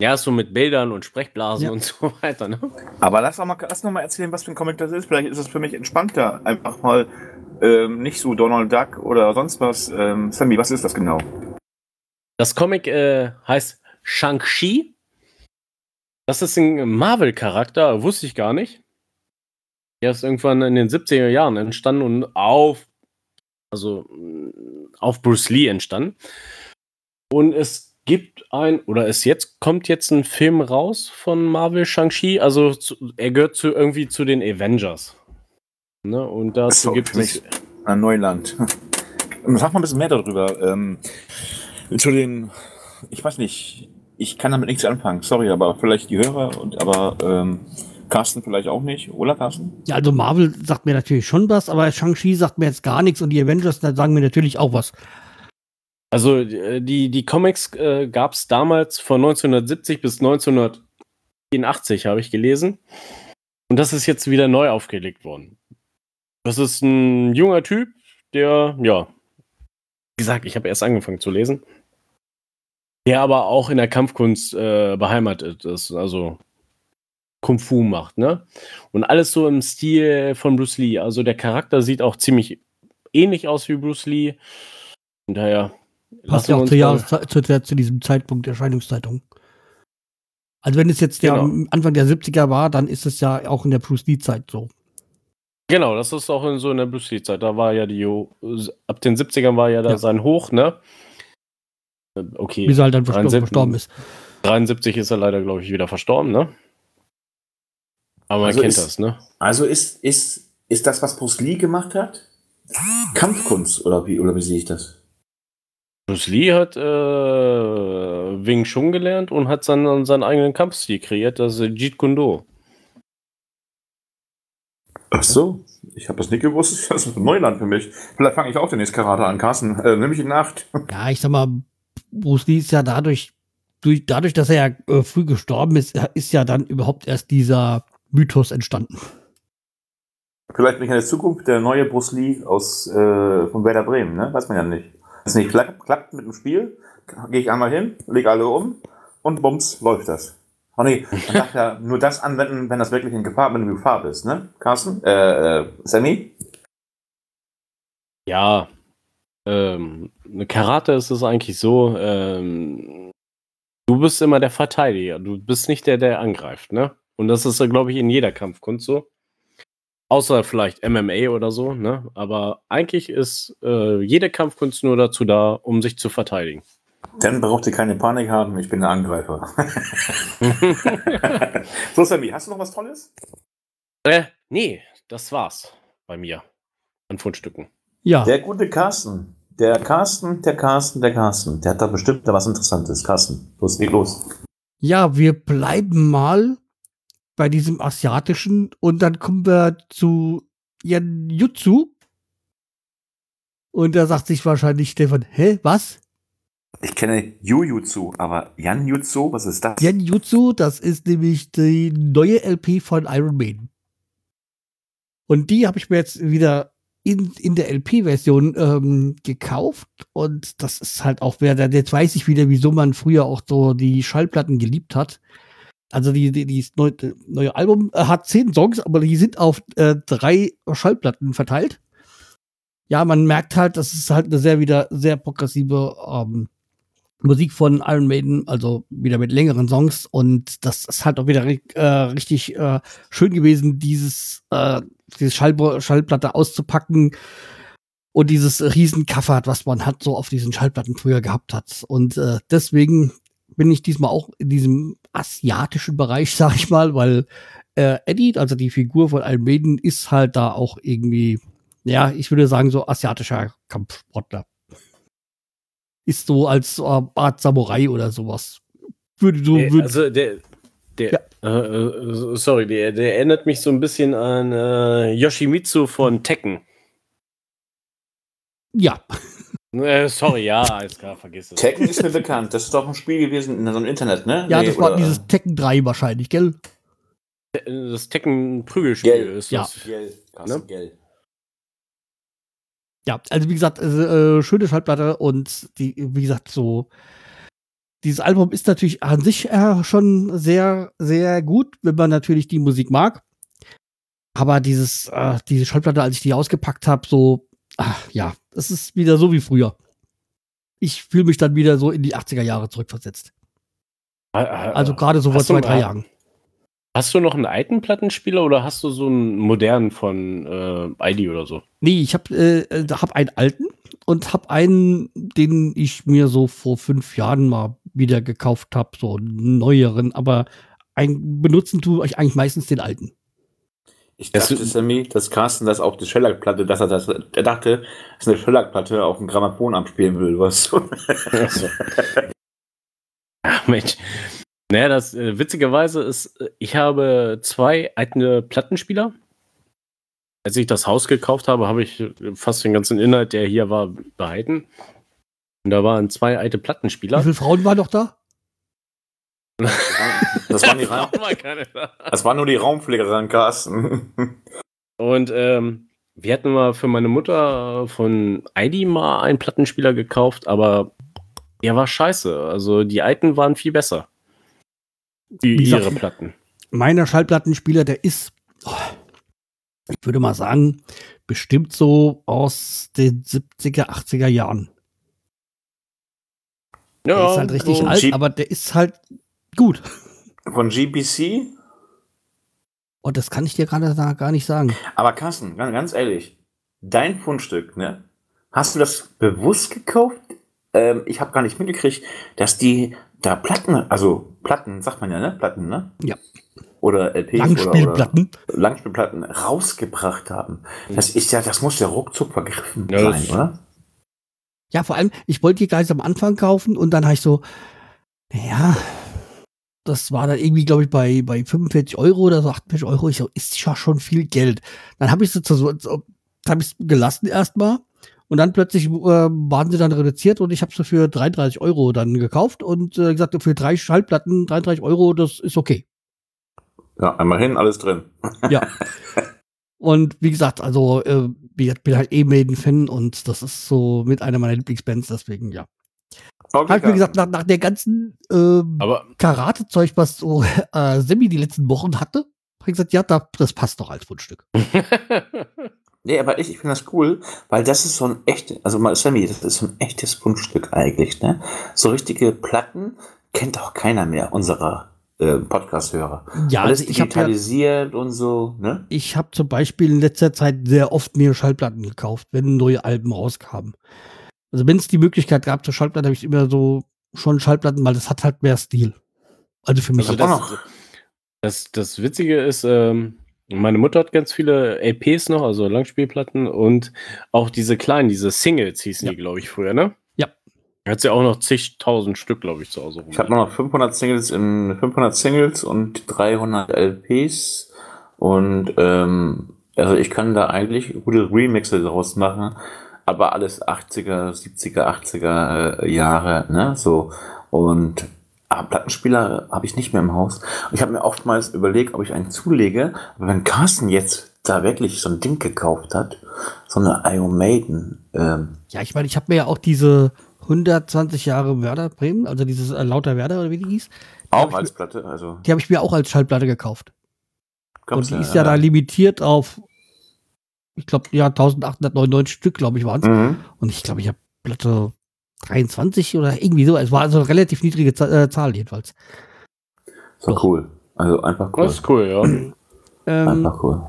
S3: Ja, so mit Bildern und Sprechblasen
S2: Ja.
S3: und so weiter, ne?
S1: Aber lass doch mal, lass noch mal erzählen, was für ein Comic das ist. Vielleicht ist es für mich entspannter. Einfach mal ähm, nicht so Donald Duck oder sonst was. Ähm, Sammy, was ist das genau?
S3: Das Comic äh, heißt Shang-Chi. Das ist ein Marvel-Charakter, wusste ich gar nicht. Der ist irgendwann in den 70er Jahren entstanden und auf, also auf Bruce Lee entstanden. Und es gibt ein, oder es jetzt, kommt jetzt ein Film raus von Marvel Shang-Chi. Also zu, er gehört zu irgendwie zu den Avengers. Ne? Und dazu
S1: So,
S3: gibt es.
S1: ein Neuland. [laughs] Sag mal ein bisschen mehr darüber. Ähm, zu den, ich weiß nicht, ich kann damit nichts anfangen. Sorry, aber vielleicht die Hörer und aber ähm, Carsten vielleicht auch nicht, oder Carsten?
S2: Ja, also Marvel sagt mir natürlich schon was, aber Shang-Chi sagt mir jetzt gar nichts und die Avengers da sagen mir natürlich auch was.
S3: Also äh, die, die Comics äh, gab es damals von 1970 bis 1984, habe ich gelesen. Und das ist jetzt wieder neu aufgelegt worden. Das ist ein junger Typ, der, ja, wie gesagt, ich habe erst angefangen zu lesen, der aber auch in der Kampfkunst äh, beheimatet ist, also Kung Fu macht, ne? Und alles so im Stil von Bruce Lee. Also der Charakter sieht auch ziemlich ähnlich aus wie Bruce Lee. Und daher
S2: Passt ja auch
S3: uns
S2: zu,
S3: mal-
S2: Jahreszeit, zu, zu diesem Zeitpunkt der Erscheinungszeitung. Also wenn es jetzt der
S3: Genau.
S2: Anfang der 70er war, dann ist es ja auch in der Bruce Lee-Zeit so.
S3: Genau, das ist auch in, so in der Bruce Lee-Zeit. Da war ja die, ab den 70ern war ja da
S2: Ja.
S3: sein Hoch, ne? Äh, Okay.
S2: Bis er halt dann verstorben,
S3: 73.
S2: verstorben ist.
S3: 73 ist er leider, glaube ich, wieder verstorben, ne? Aber man
S1: Also
S3: kennt
S1: ist-
S3: das, ne?
S1: Also ist, ist, ist das, was Bruce Lee gemacht hat? Kampfkunst, oder wie, oder wie sehe ich das?
S3: Bruce Lee hat äh, Wing Chun gelernt und hat dann seinen eigenen Kampfstil kreiert, das ist Jeet Kune Do.
S1: Ach so, ich habe das nicht gewusst. [laughs] Das ist Neuland für mich. Vielleicht fange ich auch den nächsten Karate an, Carsten. Äh, nimm mich in Nacht. [laughs]
S2: Ja, ich sag mal, Bruce Lee ist ja dadurch, durch, dadurch, dass er ja äh, früh gestorben ist, ist ja dann überhaupt erst dieser Mythos entstanden.
S1: Vielleicht bin ich in der Zukunft der neue Bruce Lee aus, äh, von Werder Bremen, ne? Weiß man ja nicht. Wenn es nicht klappt, klappt mit dem Spiel, gehe ich einmal hin, lege alle um und bums, läuft das. Oh nee, man [laughs] darf ja nur das anwenden, wenn das wirklich in Gefahr, wenn du in Gefahr bist, ne? Carsten? Äh, äh Sammy?
S3: Ja, ähm, eine Karate ist es eigentlich so, ähm, du bist immer der Verteidiger, du bist nicht der, der angreift, ne? Und das ist, glaube ich, in jeder Kampfkunst so. Außer vielleicht MMA oder so, ne? Aber eigentlich ist äh, jede Kampfkunst nur dazu da, um sich zu verteidigen.
S1: Dann braucht ihr keine Panik haben, ich bin der Angreifer. [laughs] so, Sammy, hast du noch was Tolles?
S3: äh, nee, das war's bei mir an Fundstücken.
S2: Ja,
S1: Der gute Carsten. Der Carsten, der Carsten, der Carsten. Der hat da bestimmt da was Interessantes. Carsten, los, leg los.
S2: ja, wir bleiben mal bei diesem asiatischen und dann kommen wir zu Yanjutsu. Und da sagt sich wahrscheinlich Stefan, hä, was?
S1: Ich kenne Jujutsu, aber Janjutsu, was ist das?
S2: Genjutsu, das ist nämlich die neue LP von Iron Maiden. Und die habe ich mir jetzt wieder in, in der LP-Version ähm, gekauft. Und das ist halt auch, wer, jetzt weiß ich wieder, wieso man früher auch so die Schallplatten geliebt hat. Also die, die, die neue, neue Album äh, hat zehn Songs, aber die sind auf äh, drei Schallplatten verteilt. Ja, man merkt halt, das ist halt eine sehr wieder sehr progressive ähm, Musik von Iron Maiden, also wieder mit längeren Songs. Und das ist halt auch wieder äh, richtig äh, schön gewesen, dieses äh, diese Schall Schallplatte auszupacken. Und dieses riesen Cover, was man hat so auf diesen Schallplatten früher gehabt hat. Und äh, deswegen bin ich diesmal auch in diesem asiatischen Bereich, [laughs] sag ich mal, weil äh, Eddie, also die Figur von Maiden, ist halt da auch irgendwie, ja, ich würde sagen so asiatischer Kampfsportler ist so als äh, Art Samurai oder sowas. Würde so, würde,
S3: also der, der äh, äh, sorry, der, der erinnert mich so ein bisschen an äh, Yoshimitsu von Tekken.
S2: ja,
S3: Äh, sorry, ja, alles klar, vergiss es.
S1: Tekken ist mir bekannt. Das ist doch ein Spiel gewesen in so einem Internet, ne?
S2: ja,
S1: Nee,
S2: das war
S1: oder-
S2: dieses Tekken 3 wahrscheinlich, gell?
S3: Das Tekken-Prügelspiel ist
S2: Ja.
S3: das.
S1: Gell,
S3: Ne?
S1: gell.
S2: ja, also wie gesagt, äh, schöne Schallplatte und die, wie gesagt, so dieses Album ist natürlich an sich äh, schon sehr, sehr gut, wenn man natürlich die Musik mag. Aber dieses, äh, diese Schallplatte, als ich die ausgepackt habe, so, ach, ja, es ist wieder so wie früher. Ich fühle mich dann wieder so in die 80er Jahre zurückversetzt. Also gerade so vor zwei, drei Jahren.
S3: Hast du noch einen alten Plattenspieler oder hast du so einen modernen von äh, ID oder so?
S2: Nee, ich habe äh, hab einen alten und habe einen, den ich mir so vor fünf Jahren mal wieder gekauft habe, so einen neueren, aber ein, benutzen tue ich eigentlich meistens den alten.
S1: Ich
S3: Das
S1: dachte,
S3: ist-
S1: Sammy, dass Carsten das auf die Schellackplatte, dass er das, er dachte, dass eine Schellackplatte auf dem Grammophon abspielen will, was?
S3: Achso. Ach, [laughs] Mensch. Naja, das äh, witzigerweise ist, äh, ich habe zwei alte Plattenspieler. Als ich das Haus gekauft habe, habe ich äh, fast den ganzen Inhalt, der hier war, behalten. Und da waren zwei alte
S2: Wie
S3: Plattenspieler.
S2: viele Frauen waren noch da?
S1: Das waren die [laughs] Ra das war nur die Raumpflegerin, Carsten. [laughs]
S3: Und ähm, wir hatten mal für meine Mutter von ID mal einen Plattenspieler gekauft, aber der war scheiße. Also die alten waren viel besser. Die
S2: Wie
S3: ihre Platten.
S2: Meiner Schallplattenspieler, der ist, oh, ich würde mal sagen, bestimmt so aus den 70er, 80er Jahren. Der ist halt richtig alt, aber der ist halt gut.
S1: Von GBC?
S2: Und das kann ich dir gerade da gar nicht sagen.
S1: Aber Carsten, ganz, ganz ehrlich, dein Fundstück, ne? Hast du das bewusst gekauft? Ähm, ich habe gar nicht mitgekriegt, dass die da Platten, also Platten, sagt man ja, ne? Platten, ne?
S2: Ja.
S1: Oder LPs oder,
S2: Langspielplatten.
S1: oder Langspielplatten rausgebracht haben. Das ist ja, das muss ja ruckzuck vergriffen
S3: Ja,
S1: sein, oder?
S2: Ja, vor allem, ich wollte die Guys am Anfang kaufen und dann habe ich so, ja, das war dann irgendwie, glaube ich, bei, bei 45 Euro oder so, 48 Euro. Ich so, ist ja schon viel Geld. Dann habe ich sie zu so, so habe ich gelassen erstmal und dann plötzlich äh, waren sie dann reduziert und ich habe sie für 33 Euro dann gekauft und äh, gesagt, für drei Schallplatten 33 Euro, das ist okay.
S1: Ja, einmal hin, alles drin.
S2: Ja. [laughs] Und wie gesagt, also äh, ich bin halt eh Maiden-Fan und das ist so mit einer meiner Lieblingsbands, deswegen ja.
S1: Okay,
S2: Hab ich mir gesagt, nach, nach der ganzen ähm, Karate-Zeug, was so [laughs] äh, Semi die letzten Wochen hatte, hab ich gesagt, ja, da, das passt doch als Fundstück. [laughs]
S1: Nee, aber ich, ich finde das cool, weil das ist so ein echtes, also mal Sammy, das ist so ein echtes Fundstück eigentlich, ne? So richtige Platten kennt auch keiner mehr unserer äh, Podcast-Hörer.
S2: Ja,
S1: Alles
S2: also ich habe ja,
S1: digitalisiert und so, ne?
S2: ich habe zum Beispiel in letzter Zeit sehr oft mir Schallplatten gekauft, wenn neue Alben rauskamen. Also wenn es die Möglichkeit gab zur Schallplatte, habe ich immer so schon Schallplatten, weil das hat halt mehr Stil. Also für mich.
S3: Also das,
S1: auch noch.
S3: das, das Witzige ist, ähm, meine Mutter hat ganz viele LPs noch, also Langspielplatten und auch diese kleinen, diese Singles hießen
S2: Ja.
S3: die, glaube ich, früher, ne?
S2: Ja.
S3: Hat sie auch noch zigtausend Stück, glaube ich, zu Hause.
S1: Ich habe noch 500 Singles in 500 Singles und 300 LPs und ähm, also ich kann da eigentlich gute Remixe draus machen, aber alles 80er, 70er, 80er äh, Jahre, ne, so und aber Plattenspieler habe ich nicht mehr im Haus. Und ich habe mir oftmals überlegt, ob ich einen zulege, aber wenn Carsten jetzt da wirklich so ein Ding gekauft hat, so eine Iron Maiden, ähm,
S2: Ja, ich meine, ich habe mir ja auch diese 120 Jahre Werder Bremen, also dieses äh, Lauter Werder oder wie die hieß,
S1: auch als Platte, also
S2: die habe ich mir auch als Schallplatte gekauft. Und die ist ja da limitiert auf, ich glaube, ja, 1899 Stück, glaube ich, waren es.
S1: Mhm.
S2: Und ich glaube, ich habe Platte 23 oder irgendwie so. Es war also eine relativ niedrige Zahl, äh, Zahl jedenfalls.
S1: So
S2: Doch.
S1: cool. Also einfach cool.
S3: Das ist cool, ja. [clears throat]
S2: Ähm,
S1: Einfach cool.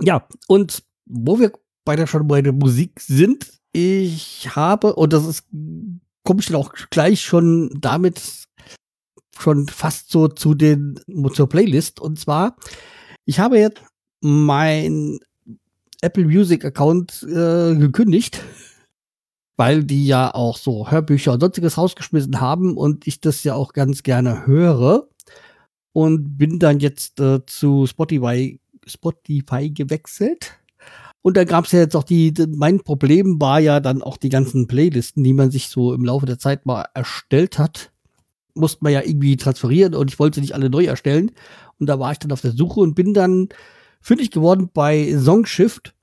S2: ja, und wo wir bei der schon bei der Musik sind, ich habe, und das ist, komme ich dann auch gleich schon damit schon fast so zu den, zur Playlist. Und zwar, ich habe jetzt mein Apple Music Account äh, gekündigt, [laughs] weil die ja auch so Hörbücher und sonstiges rausgeschmissen haben und ich das ja auch ganz gerne höre. Und bin dann jetzt äh, zu Spotify, Spotify gewechselt. Und da gab es ja jetzt auch die, mein Problem war ja dann auch die ganzen Playlisten, die man sich so im Laufe der Zeit mal erstellt hat, musste man ja irgendwie transferieren und ich wollte nicht alle neu erstellen. Und da war ich dann auf der Suche und bin dann fündig geworden bei Songshift.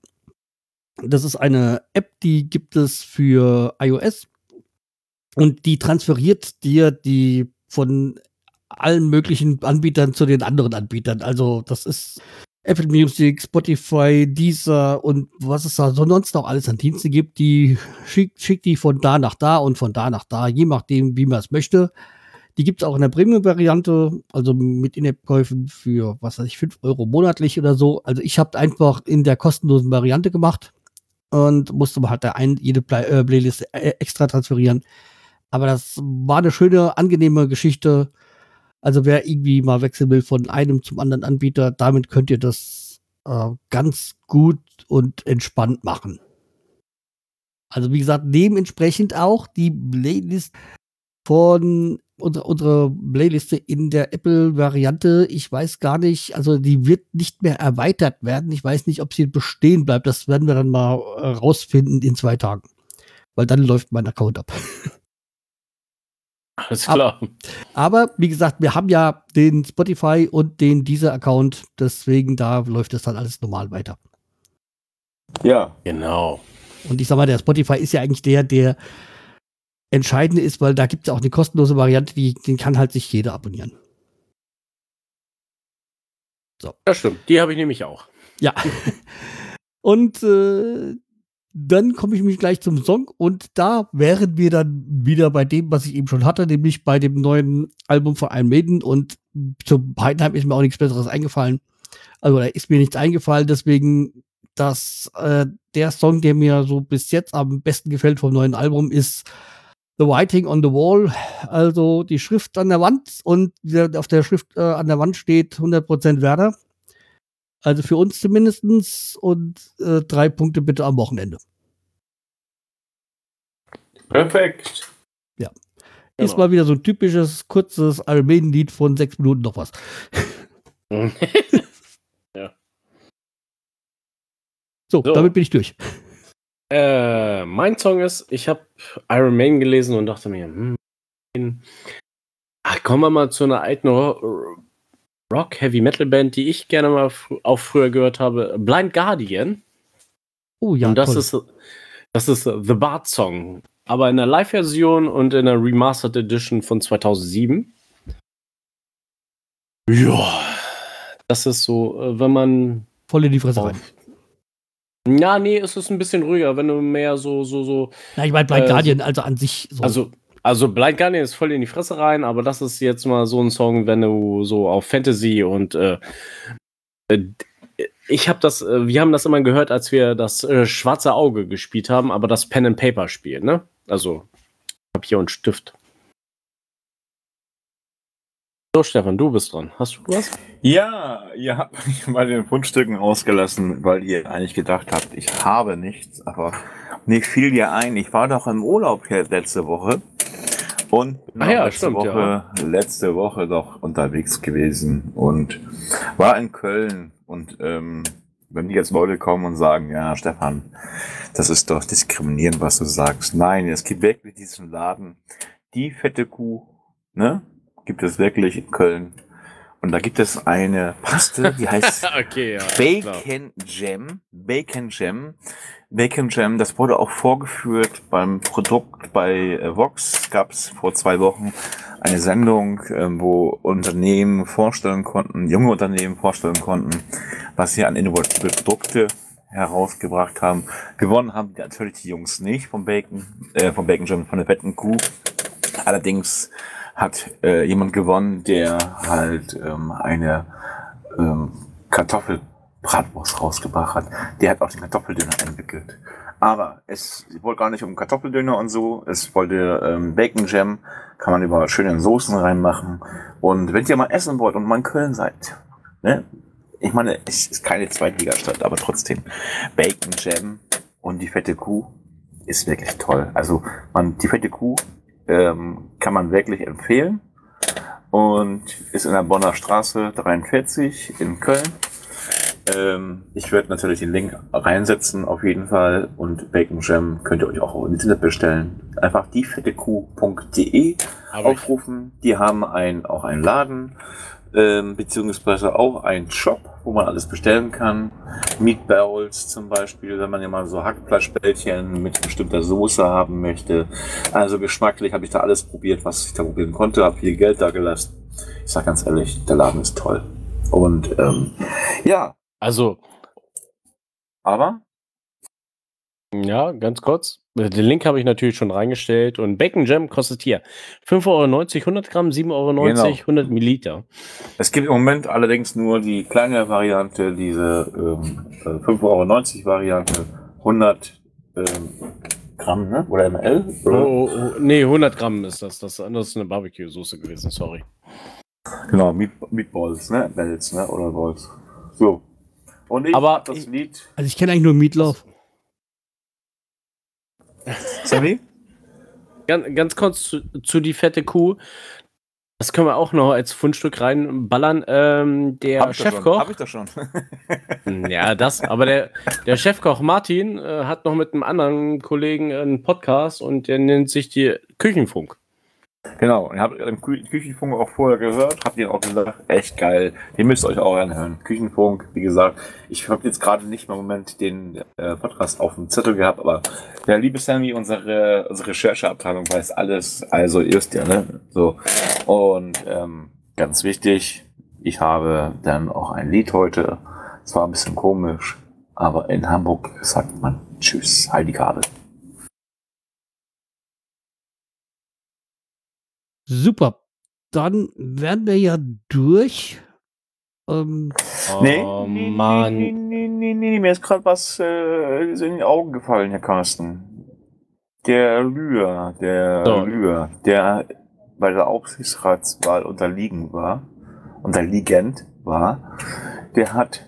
S2: Das ist eine App, die gibt es für iOS und die transferiert dir die von allen möglichen Anbietern zu den anderen Anbietern. Also das ist Apple Music, Spotify, Deezer und was es da sonst noch alles an Diensten gibt, die schickt, schickt die von da nach da und von da nach da, je nachdem, wie man es möchte. Die gibt es auch in der Premium-Variante, also mit In-App-Käufen für, was weiß ich, 5 Euro monatlich oder so. Also ich habe einfach in der kostenlosen Variante gemacht und musste halt ein, jede Play äh, Playlist äh, extra transferieren. Aber das war eine schöne, angenehme Geschichte. Also wer irgendwie mal wechseln will von einem zum anderen Anbieter, damit könnt ihr das äh, ganz gut und entspannt machen. Also wie gesagt, dementsprechend auch die Playlist von unsere, unsere Playliste in der Apple-Variante. Ich weiß gar nicht, also die wird nicht mehr erweitert werden. Ich weiß nicht, ob sie bestehen bleibt. Das werden wir dann mal äh, rausfinden in zwei Tagen. Weil dann läuft mein Account ab. [laughs]
S3: Alles klar.
S2: Aber wie gesagt, wir haben ja den Spotify und den dieser Account, deswegen da läuft es dann alles normal weiter.
S1: Ja.
S3: Genau.
S2: Und ich sag mal, der Spotify ist ja eigentlich der, der entscheidende ist, weil da gibt es auch eine kostenlose Variante, die, den kann halt sich jeder abonnieren.
S3: So. Das stimmt, die habe ich nämlich auch.
S2: Ja. [laughs] Und äh, dann komme ich mich gleich zum Song und da wären wir dann wieder bei dem, was ich eben schon hatte, nämlich bei dem neuen Album von Iron Maiden und zum Heidenheim ist mir auch nichts Besseres eingefallen. Also da ist mir nichts eingefallen, deswegen dass äh, der Song, der mir so bis jetzt am besten gefällt vom neuen Album, ist The Writing on the Wall, also die Schrift an der Wand und auf der Schrift äh, an der Wand steht 100% Werder. Also für uns zumindestens und äh, drei Punkte bitte am Wochenende.
S1: Perfekt.
S2: Ja. Genau. Ist mal wieder so ein typisches, kurzes Armenienlied von sechs Minuten noch was. [laughs]
S3: ja.
S2: So, so, damit bin ich durch.
S3: Äh, mein Song ist, ich habe Iron Man gelesen und dachte mir, hm, ach, kommen wir mal zu einer alten Rock Heavy Metal Band, die ich gerne mal fr auch früher gehört habe, Blind Guardian.
S2: Oh ja,
S3: und das toll. ist das ist The Bard Song, aber in der Live-Version und in der Remastered Edition von 2007. Ja, das ist so, äh, wenn man
S2: voll in die Fresse rein.
S3: Ja, nee, es ist ein bisschen ruhiger, wenn du mehr so, so, so.
S2: Na, ich meine Blind äh, Guardian, also an sich
S3: so. Also, also Blind Guardian ist voll in die Fresse rein, aber das ist jetzt mal so ein Song, wenn du so auf Fantasy und äh, äh ich habe das, äh, wir haben das immer gehört, als wir das äh, Schwarze Auge gespielt haben, aber das Pen and Paper Spiel, ne? Also Papier und Stift. So, Stefan, du bist dran. Hast du was?
S1: Ja, ihr habt [laughs] mich bei den Fundstücken ausgelassen, weil ihr eigentlich gedacht habt, ich habe nichts, aber mir fiel ja ein, ich war doch im Urlaub hier letzte Woche und
S3: ah ja,
S1: letzte
S3: stimmt,
S1: Woche,
S3: ja.
S1: letzte Woche doch unterwegs gewesen und war in Köln und ähm, wenn die jetzt Leute kommen und sagen, ja, Stefan, das ist doch diskriminierend, was du sagst. Nein, es gibt wirklich diesen Laden, die fette Kuh, ne? Gibt es wirklich in Köln. Und da gibt es eine Paste, die heißt [laughs]
S3: okay, ja,
S1: Bacon Jam. Bacon Jam. Bacon Jam, das wurde auch vorgeführt beim Produkt bei äh, Vox. Gab es vor zwei Wochen eine Sendung, ähm, wo Unternehmen vorstellen konnten, junge Unternehmen vorstellen konnten, was sie an innovative Produkte herausgebracht haben. Gewonnen haben natürlich die Jungs nicht vom Bacon, äh, vom Bacon Jam, von der fetten Kuh. Allerdings hat äh, jemand gewonnen, der halt ähm, eine ähm, Kartoffelbratwurst rausgebracht hat. Der hat auch den Kartoffeldöner entwickelt. Aber es wollte gar nicht um Kartoffeldöner und so. Es wollte ähm, Bacon Jam, kann man über schöne Soßen reinmachen. Und wenn ihr mal essen wollt und mal in Köln seid, ne? Ich meine, es ist keine Zweitligastadt, aber trotzdem. Bacon Jam und die fette Kuh ist wirklich toll. Also man, die fette Kuh ähm, kann man wirklich empfehlen und ist in der Bonner Straße 43 in Köln. Ähm, ich werde natürlich den Link reinsetzen auf jeden Fall und Bacon Jam könnt ihr euch auch im Internet bestellen. Einfach diefettekuh.de aufrufen. Die haben ein, auch einen Laden. Ähm, beziehungsweise auch ein Shop, wo man alles bestellen kann. Meatballs zum Beispiel, wenn man ja mal so Hackfleischbällchen mit bestimmter Soße haben möchte. Also geschmacklich habe ich da alles probiert, was ich da probieren konnte, habe viel Geld da gelassen. Ich sag ganz ehrlich, der Laden ist toll. Und ähm, ja,
S3: Also,
S1: aber
S3: ja, ganz kurz. Den Link habe ich natürlich schon reingestellt. Und Bacon Jam kostet hier 5,90 Euro 100 Gramm, 7,90 Euro
S1: Genau.
S3: 100 Milliliter.
S1: Es gibt im Moment allerdings nur die kleine Variante, diese ähm, äh, 5,90 Euro Variante, 100 ähm, Gramm, ne? Oder ml?
S3: Oh,
S1: Oder?
S3: oh, oh, nee, 100 Gramm ist das. Das andere ist eine Barbecue-Soße gewesen, sorry.
S1: Genau, Meat, Meatballs, ne? Bells, ne? Oder Balls. So. Und ich
S3: Aber
S1: hab das
S3: ich-
S1: Lied.
S2: Also ich kenne eigentlich nur Meatloaf.
S1: Sammy?
S3: Ganz, ganz kurz zu, zu die fette Kuh. Das können wir auch noch als Fundstück reinballern. Ähm, der
S1: Hab.
S3: Chefkoch.
S1: Hab ich doch schon. [laughs]
S3: Ja, das, aber der, der Chefkoch Martin äh, hat noch mit einem anderen Kollegen einen Podcast und der nennt sich die Küchenfunk.
S1: Genau. Ihr habt Kü Küchenfunk auch vorher gehört. Habt ihr auch gesagt, echt geil. Den müsst ihr euch auch anhören. Küchenfunk, wie gesagt. Ich habe jetzt gerade nicht mal im Moment den äh, Podcast auf dem Zettel gehabt, aber der liebe Sammy, unsere, unsere Rechercheabteilung weiß alles. Also ihr wisst ja, ne? So. Und ähm, ganz wichtig, ich habe dann auch ein Lied heute. Es war ein bisschen komisch, aber in Hamburg sagt man Tschüss, Heidi Kabel.
S2: Super. Dann wären wir ja durch. Ähm,
S3: Oh, Mann.
S1: Nee, nee, nee, nee, mir ist gerade was äh, in die Augen gefallen, Herr Carsten. Der Lühr, der
S3: So.
S1: Lühr, der bei der Aufsichtsratswahl unterliegen war, unterliegend war, der hat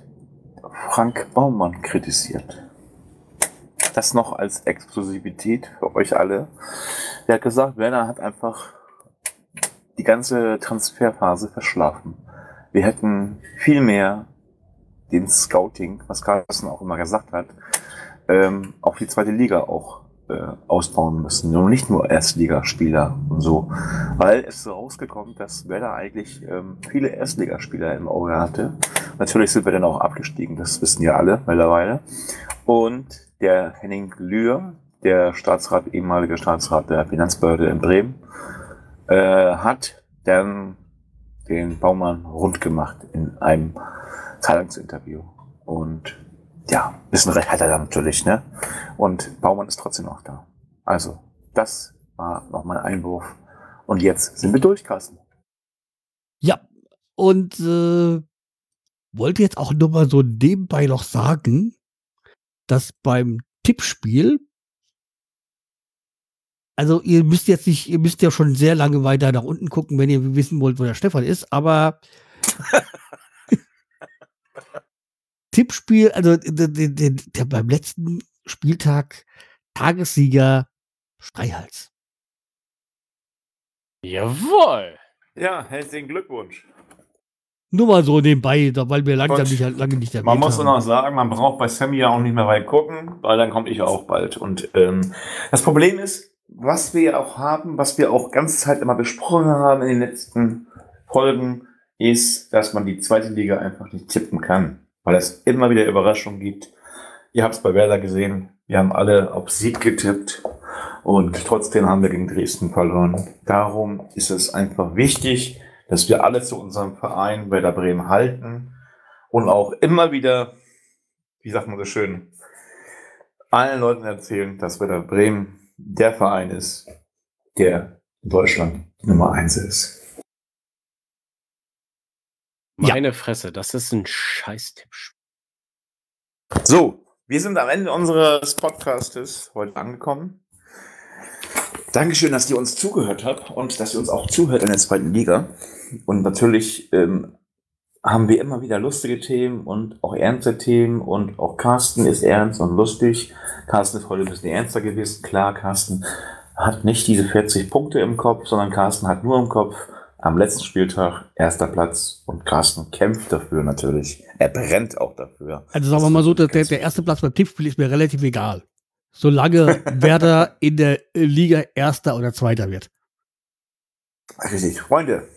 S1: Frank Baumann kritisiert. Das noch als Exklusivität für euch alle. Der hat gesagt, Werner hat einfach die ganze Transferphase verschlafen. Wir hätten viel mehr den Scouting, was Carsten auch immer gesagt hat, ähm, auf die zweite Liga auch äh, ausbauen müssen. Und nicht nur Erstligaspieler und so. Weil es so rausgekommen, dass Werder eigentlich ähm, viele Erstligaspieler im Auge hatte. Natürlich sind wir dann auch abgestiegen, das wissen ja alle mittlerweile. Und der Henning Lühr, der Staatsrat, ehemalige Staatsrat der Finanzbehörde in Bremen, äh, hat dann den Baumann rund gemacht in einem Zeitungsinterview. Und ja, ein bisschen recht hat er da natürlich, ne? Und Baumann ist trotzdem noch da. Also, das war noch mein Einwurf. Und jetzt sind wir durch, Carsten.
S2: ja, und äh, wollte jetzt auch nur mal so nebenbei noch sagen, dass beim Tippspiel, also ihr müsst jetzt nicht, ihr müsst ja schon sehr lange weiter nach unten gucken, wenn ihr wissen wollt, wo der Stefan ist, aber [laughs] Tippspiel, also der, der, der, der beim letzten Spieltag Tagessieger Streihals.
S3: Jawohl.
S1: Ja, herzlichen Glückwunsch.
S2: Nur mal so nebenbei, weil wir langsam nicht, lange nicht erwähnt
S1: Man muss
S2: haben.
S1: nur noch sagen, man braucht bei Sammy ja auch nicht mehr weit gucken, weil dann komme ich auch bald. Und ähm, das Problem ist, was wir auch haben, was wir auch ganze Zeit immer besprochen haben in den letzten Folgen, ist, dass man die zweite Liga einfach nicht tippen kann, weil es immer wieder Überraschungen gibt. Ihr habt es bei Werder gesehen, wir haben alle auf Sieg getippt und trotzdem haben wir gegen Dresden verloren. Darum ist es einfach wichtig, dass wir alle zu unserem Verein Werder Bremen halten und auch immer wieder, wie sagt man so schön, allen Leuten erzählen, dass Werder Bremen der Verein ist, der in Deutschland Nummer eins ist.
S2: Ja.
S3: Meine Fresse, das ist ein Scheißtipp.
S1: So, wir sind am Ende unseres Podcastes heute angekommen. Dankeschön, dass ihr uns zugehört habt und dass ihr uns auch zuhört in der zweiten Liga. Und natürlich ähm, haben wir immer wieder lustige Themen und auch ernste Themen und auch Carsten ist ernst und lustig. Carsten ist heute ein bisschen ernster gewesen. Klar, Carsten hat nicht diese 40 Punkte im Kopf, sondern Carsten hat nur im Kopf am letzten Spieltag erster Platz und Carsten kämpft dafür natürlich. Er brennt auch dafür.
S2: Also sagen wir mal so, der, der, der erste Platz beim Tippspiel ist mir relativ egal. Solange [laughs] Werder in der Liga Erster oder Zweiter wird.
S1: Richtig, Freunde.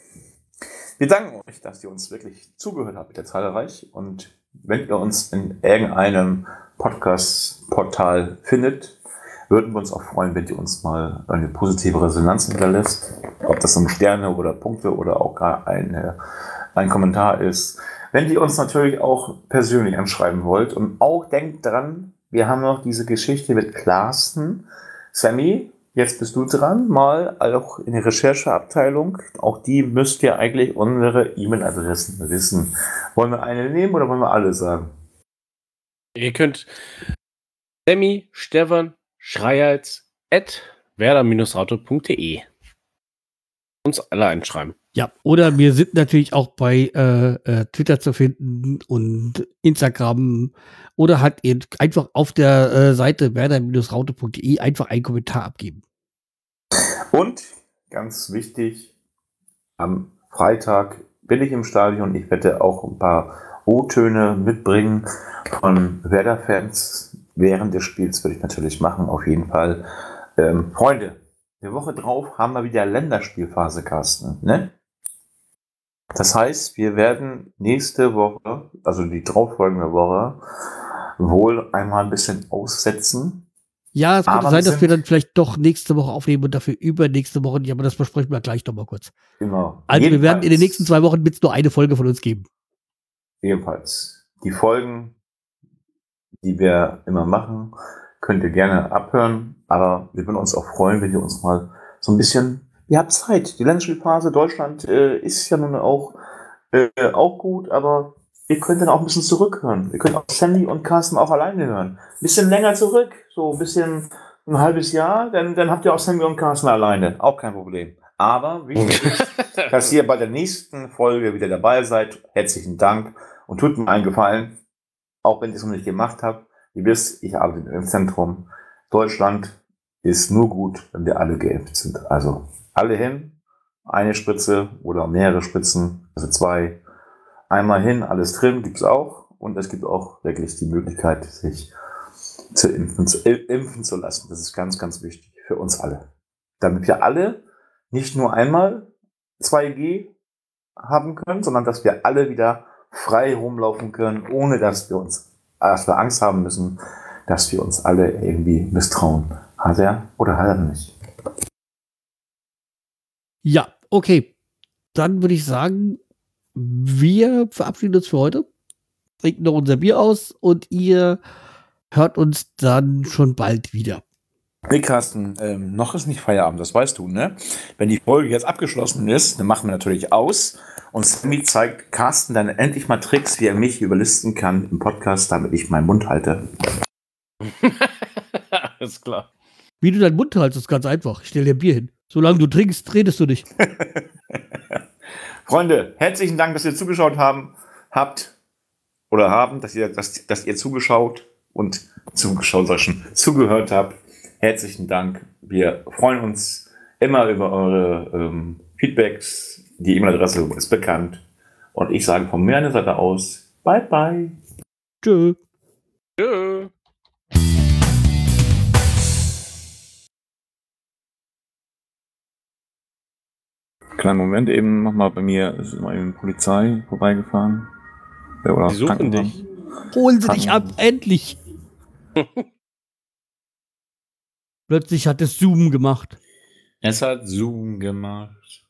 S1: Wir danken euch, dass ihr uns wirklich zugehört habt, wieder zahlreich. Und wenn ihr uns in irgendeinem Podcast-Portal findet, würden wir uns auch freuen, wenn ihr uns mal eine positive Resonanz hinterlässt. Ob das um Sterne oder Punkte oder auch gar eine, ein Kommentar ist. Wenn ihr uns natürlich auch persönlich anschreiben wollt und auch denkt dran, wir haben noch diese Geschichte mit Klaassen. Sammy, jetzt bist du dran, mal auch in der Rechercheabteilung. Auch die müsst ihr eigentlich unsere E-Mail-Adressen wissen. Wollen wir eine nehmen oder wollen wir alle sagen?
S3: Ihr könnt Sammy, Stefan, Schreihals at werder-rauto.de uns alle einschreiben.
S2: Ja, oder wir sind natürlich auch bei äh, äh, Twitter zu finden und Instagram oder halt eben einfach auf der äh, Seite werder-raute.de einfach einen Kommentar abgeben.
S1: Und ganz wichtig, am Freitag bin ich im Stadion. Ich werde auch ein paar O-Töne mitbringen von Werder-Fans. Während des Spiels würde ich natürlich machen, auf jeden Fall. Ähm, Freunde, eine Woche drauf haben wir wieder Länderspielphase, Carsten. Ne? Das heißt, wir werden nächste Woche, also die darauffolgende Woche, wohl einmal ein bisschen aussetzen.
S2: Ja, es könnte sein, dass wir dann vielleicht doch nächste Woche aufnehmen und dafür übernächste Woche nicht, aber das besprechen wir gleich nochmal kurz.
S1: Genau.
S2: Also wir werden in den
S1: Jedenfalls-
S2: nächsten zwei Wochen wird es nur eine Folge von uns geben.
S1: Jedenfalls, die Folgen, die wir immer machen, könnt ihr gerne abhören, aber wir würden uns auch freuen, wenn ihr uns mal so ein bisschen, ihr habt Zeit. Die Länderspielphase Deutschland äh, ist ja nun auch, äh, auch gut, aber ihr könnt dann auch ein bisschen zurückhören. Ihr könnt auch Sandy und Carsten auch alleine hören. Ein bisschen länger zurück, so ein bisschen ein halbes Jahr, dann, dann habt ihr auch Sandy und Carsten alleine. Auch kein Problem. Aber wichtig ist, [laughs] dass ihr bei der nächsten Folge wieder dabei seid. Herzlichen Dank und tut mir einen Gefallen, auch wenn ihr es noch nicht gemacht habt. Ihr wisst, ich arbeite im Zentrum. Deutschland ist nur gut, wenn wir alle geimpft sind. Also alle hin, eine Spritze oder mehrere Spritzen, also zwei. Einmal hin, alles drin, gibt's auch. Und es gibt auch wirklich die Möglichkeit, sich zu impfen, zu, äh, impfen zu lassen. Das ist ganz, ganz wichtig für uns alle. Damit wir alle nicht nur einmal 2G haben können, sondern dass wir alle wieder frei rumlaufen können, ohne dass wir uns, dass wir Angst haben müssen, dass wir uns alle irgendwie misstrauen. Hat er oder hat er nicht?
S2: Ja, okay. Dann würde ich sagen, wir verabschieden uns für heute, trinken noch unser Bier aus und ihr hört uns dann schon bald wieder.
S1: Nee, Carsten, ähm, noch ist nicht Feierabend, das weißt du, ne? Wenn die Folge jetzt abgeschlossen ist, dann machen wir natürlich aus. Und Sammy zeigt Carsten dann endlich mal Tricks, wie er mich überlisten kann im Podcast, damit ich meinen Mund halte. [laughs]
S3: Alles klar.
S2: Wie du deinen Mund hältst, ist ganz einfach. Ich stell dir Bier hin. Solange du trinkst, redest du nicht. [laughs]
S1: Freunde, herzlichen Dank, dass ihr zugeschaut haben, habt oder haben, dass ihr, dass, dass ihr zugeschaut und zugeschaut, sag schon, zugehört habt. Herzlichen Dank. Wir freuen uns immer über eure ähm, Feedbacks. Die E-Mail-Adresse ist bekannt. Und ich sage von meiner Seite aus, bye bye.
S2: Tschö.
S3: Tschö.
S1: Kleinen Moment, eben nochmal bei mir ist mal eben Polizei vorbeigefahren. Ja, Oder
S3: Die suchen dich.
S2: Holen sie dich ab, endlich. [laughs] Plötzlich hat es Zoom gemacht.
S1: Es hat Zoom gemacht.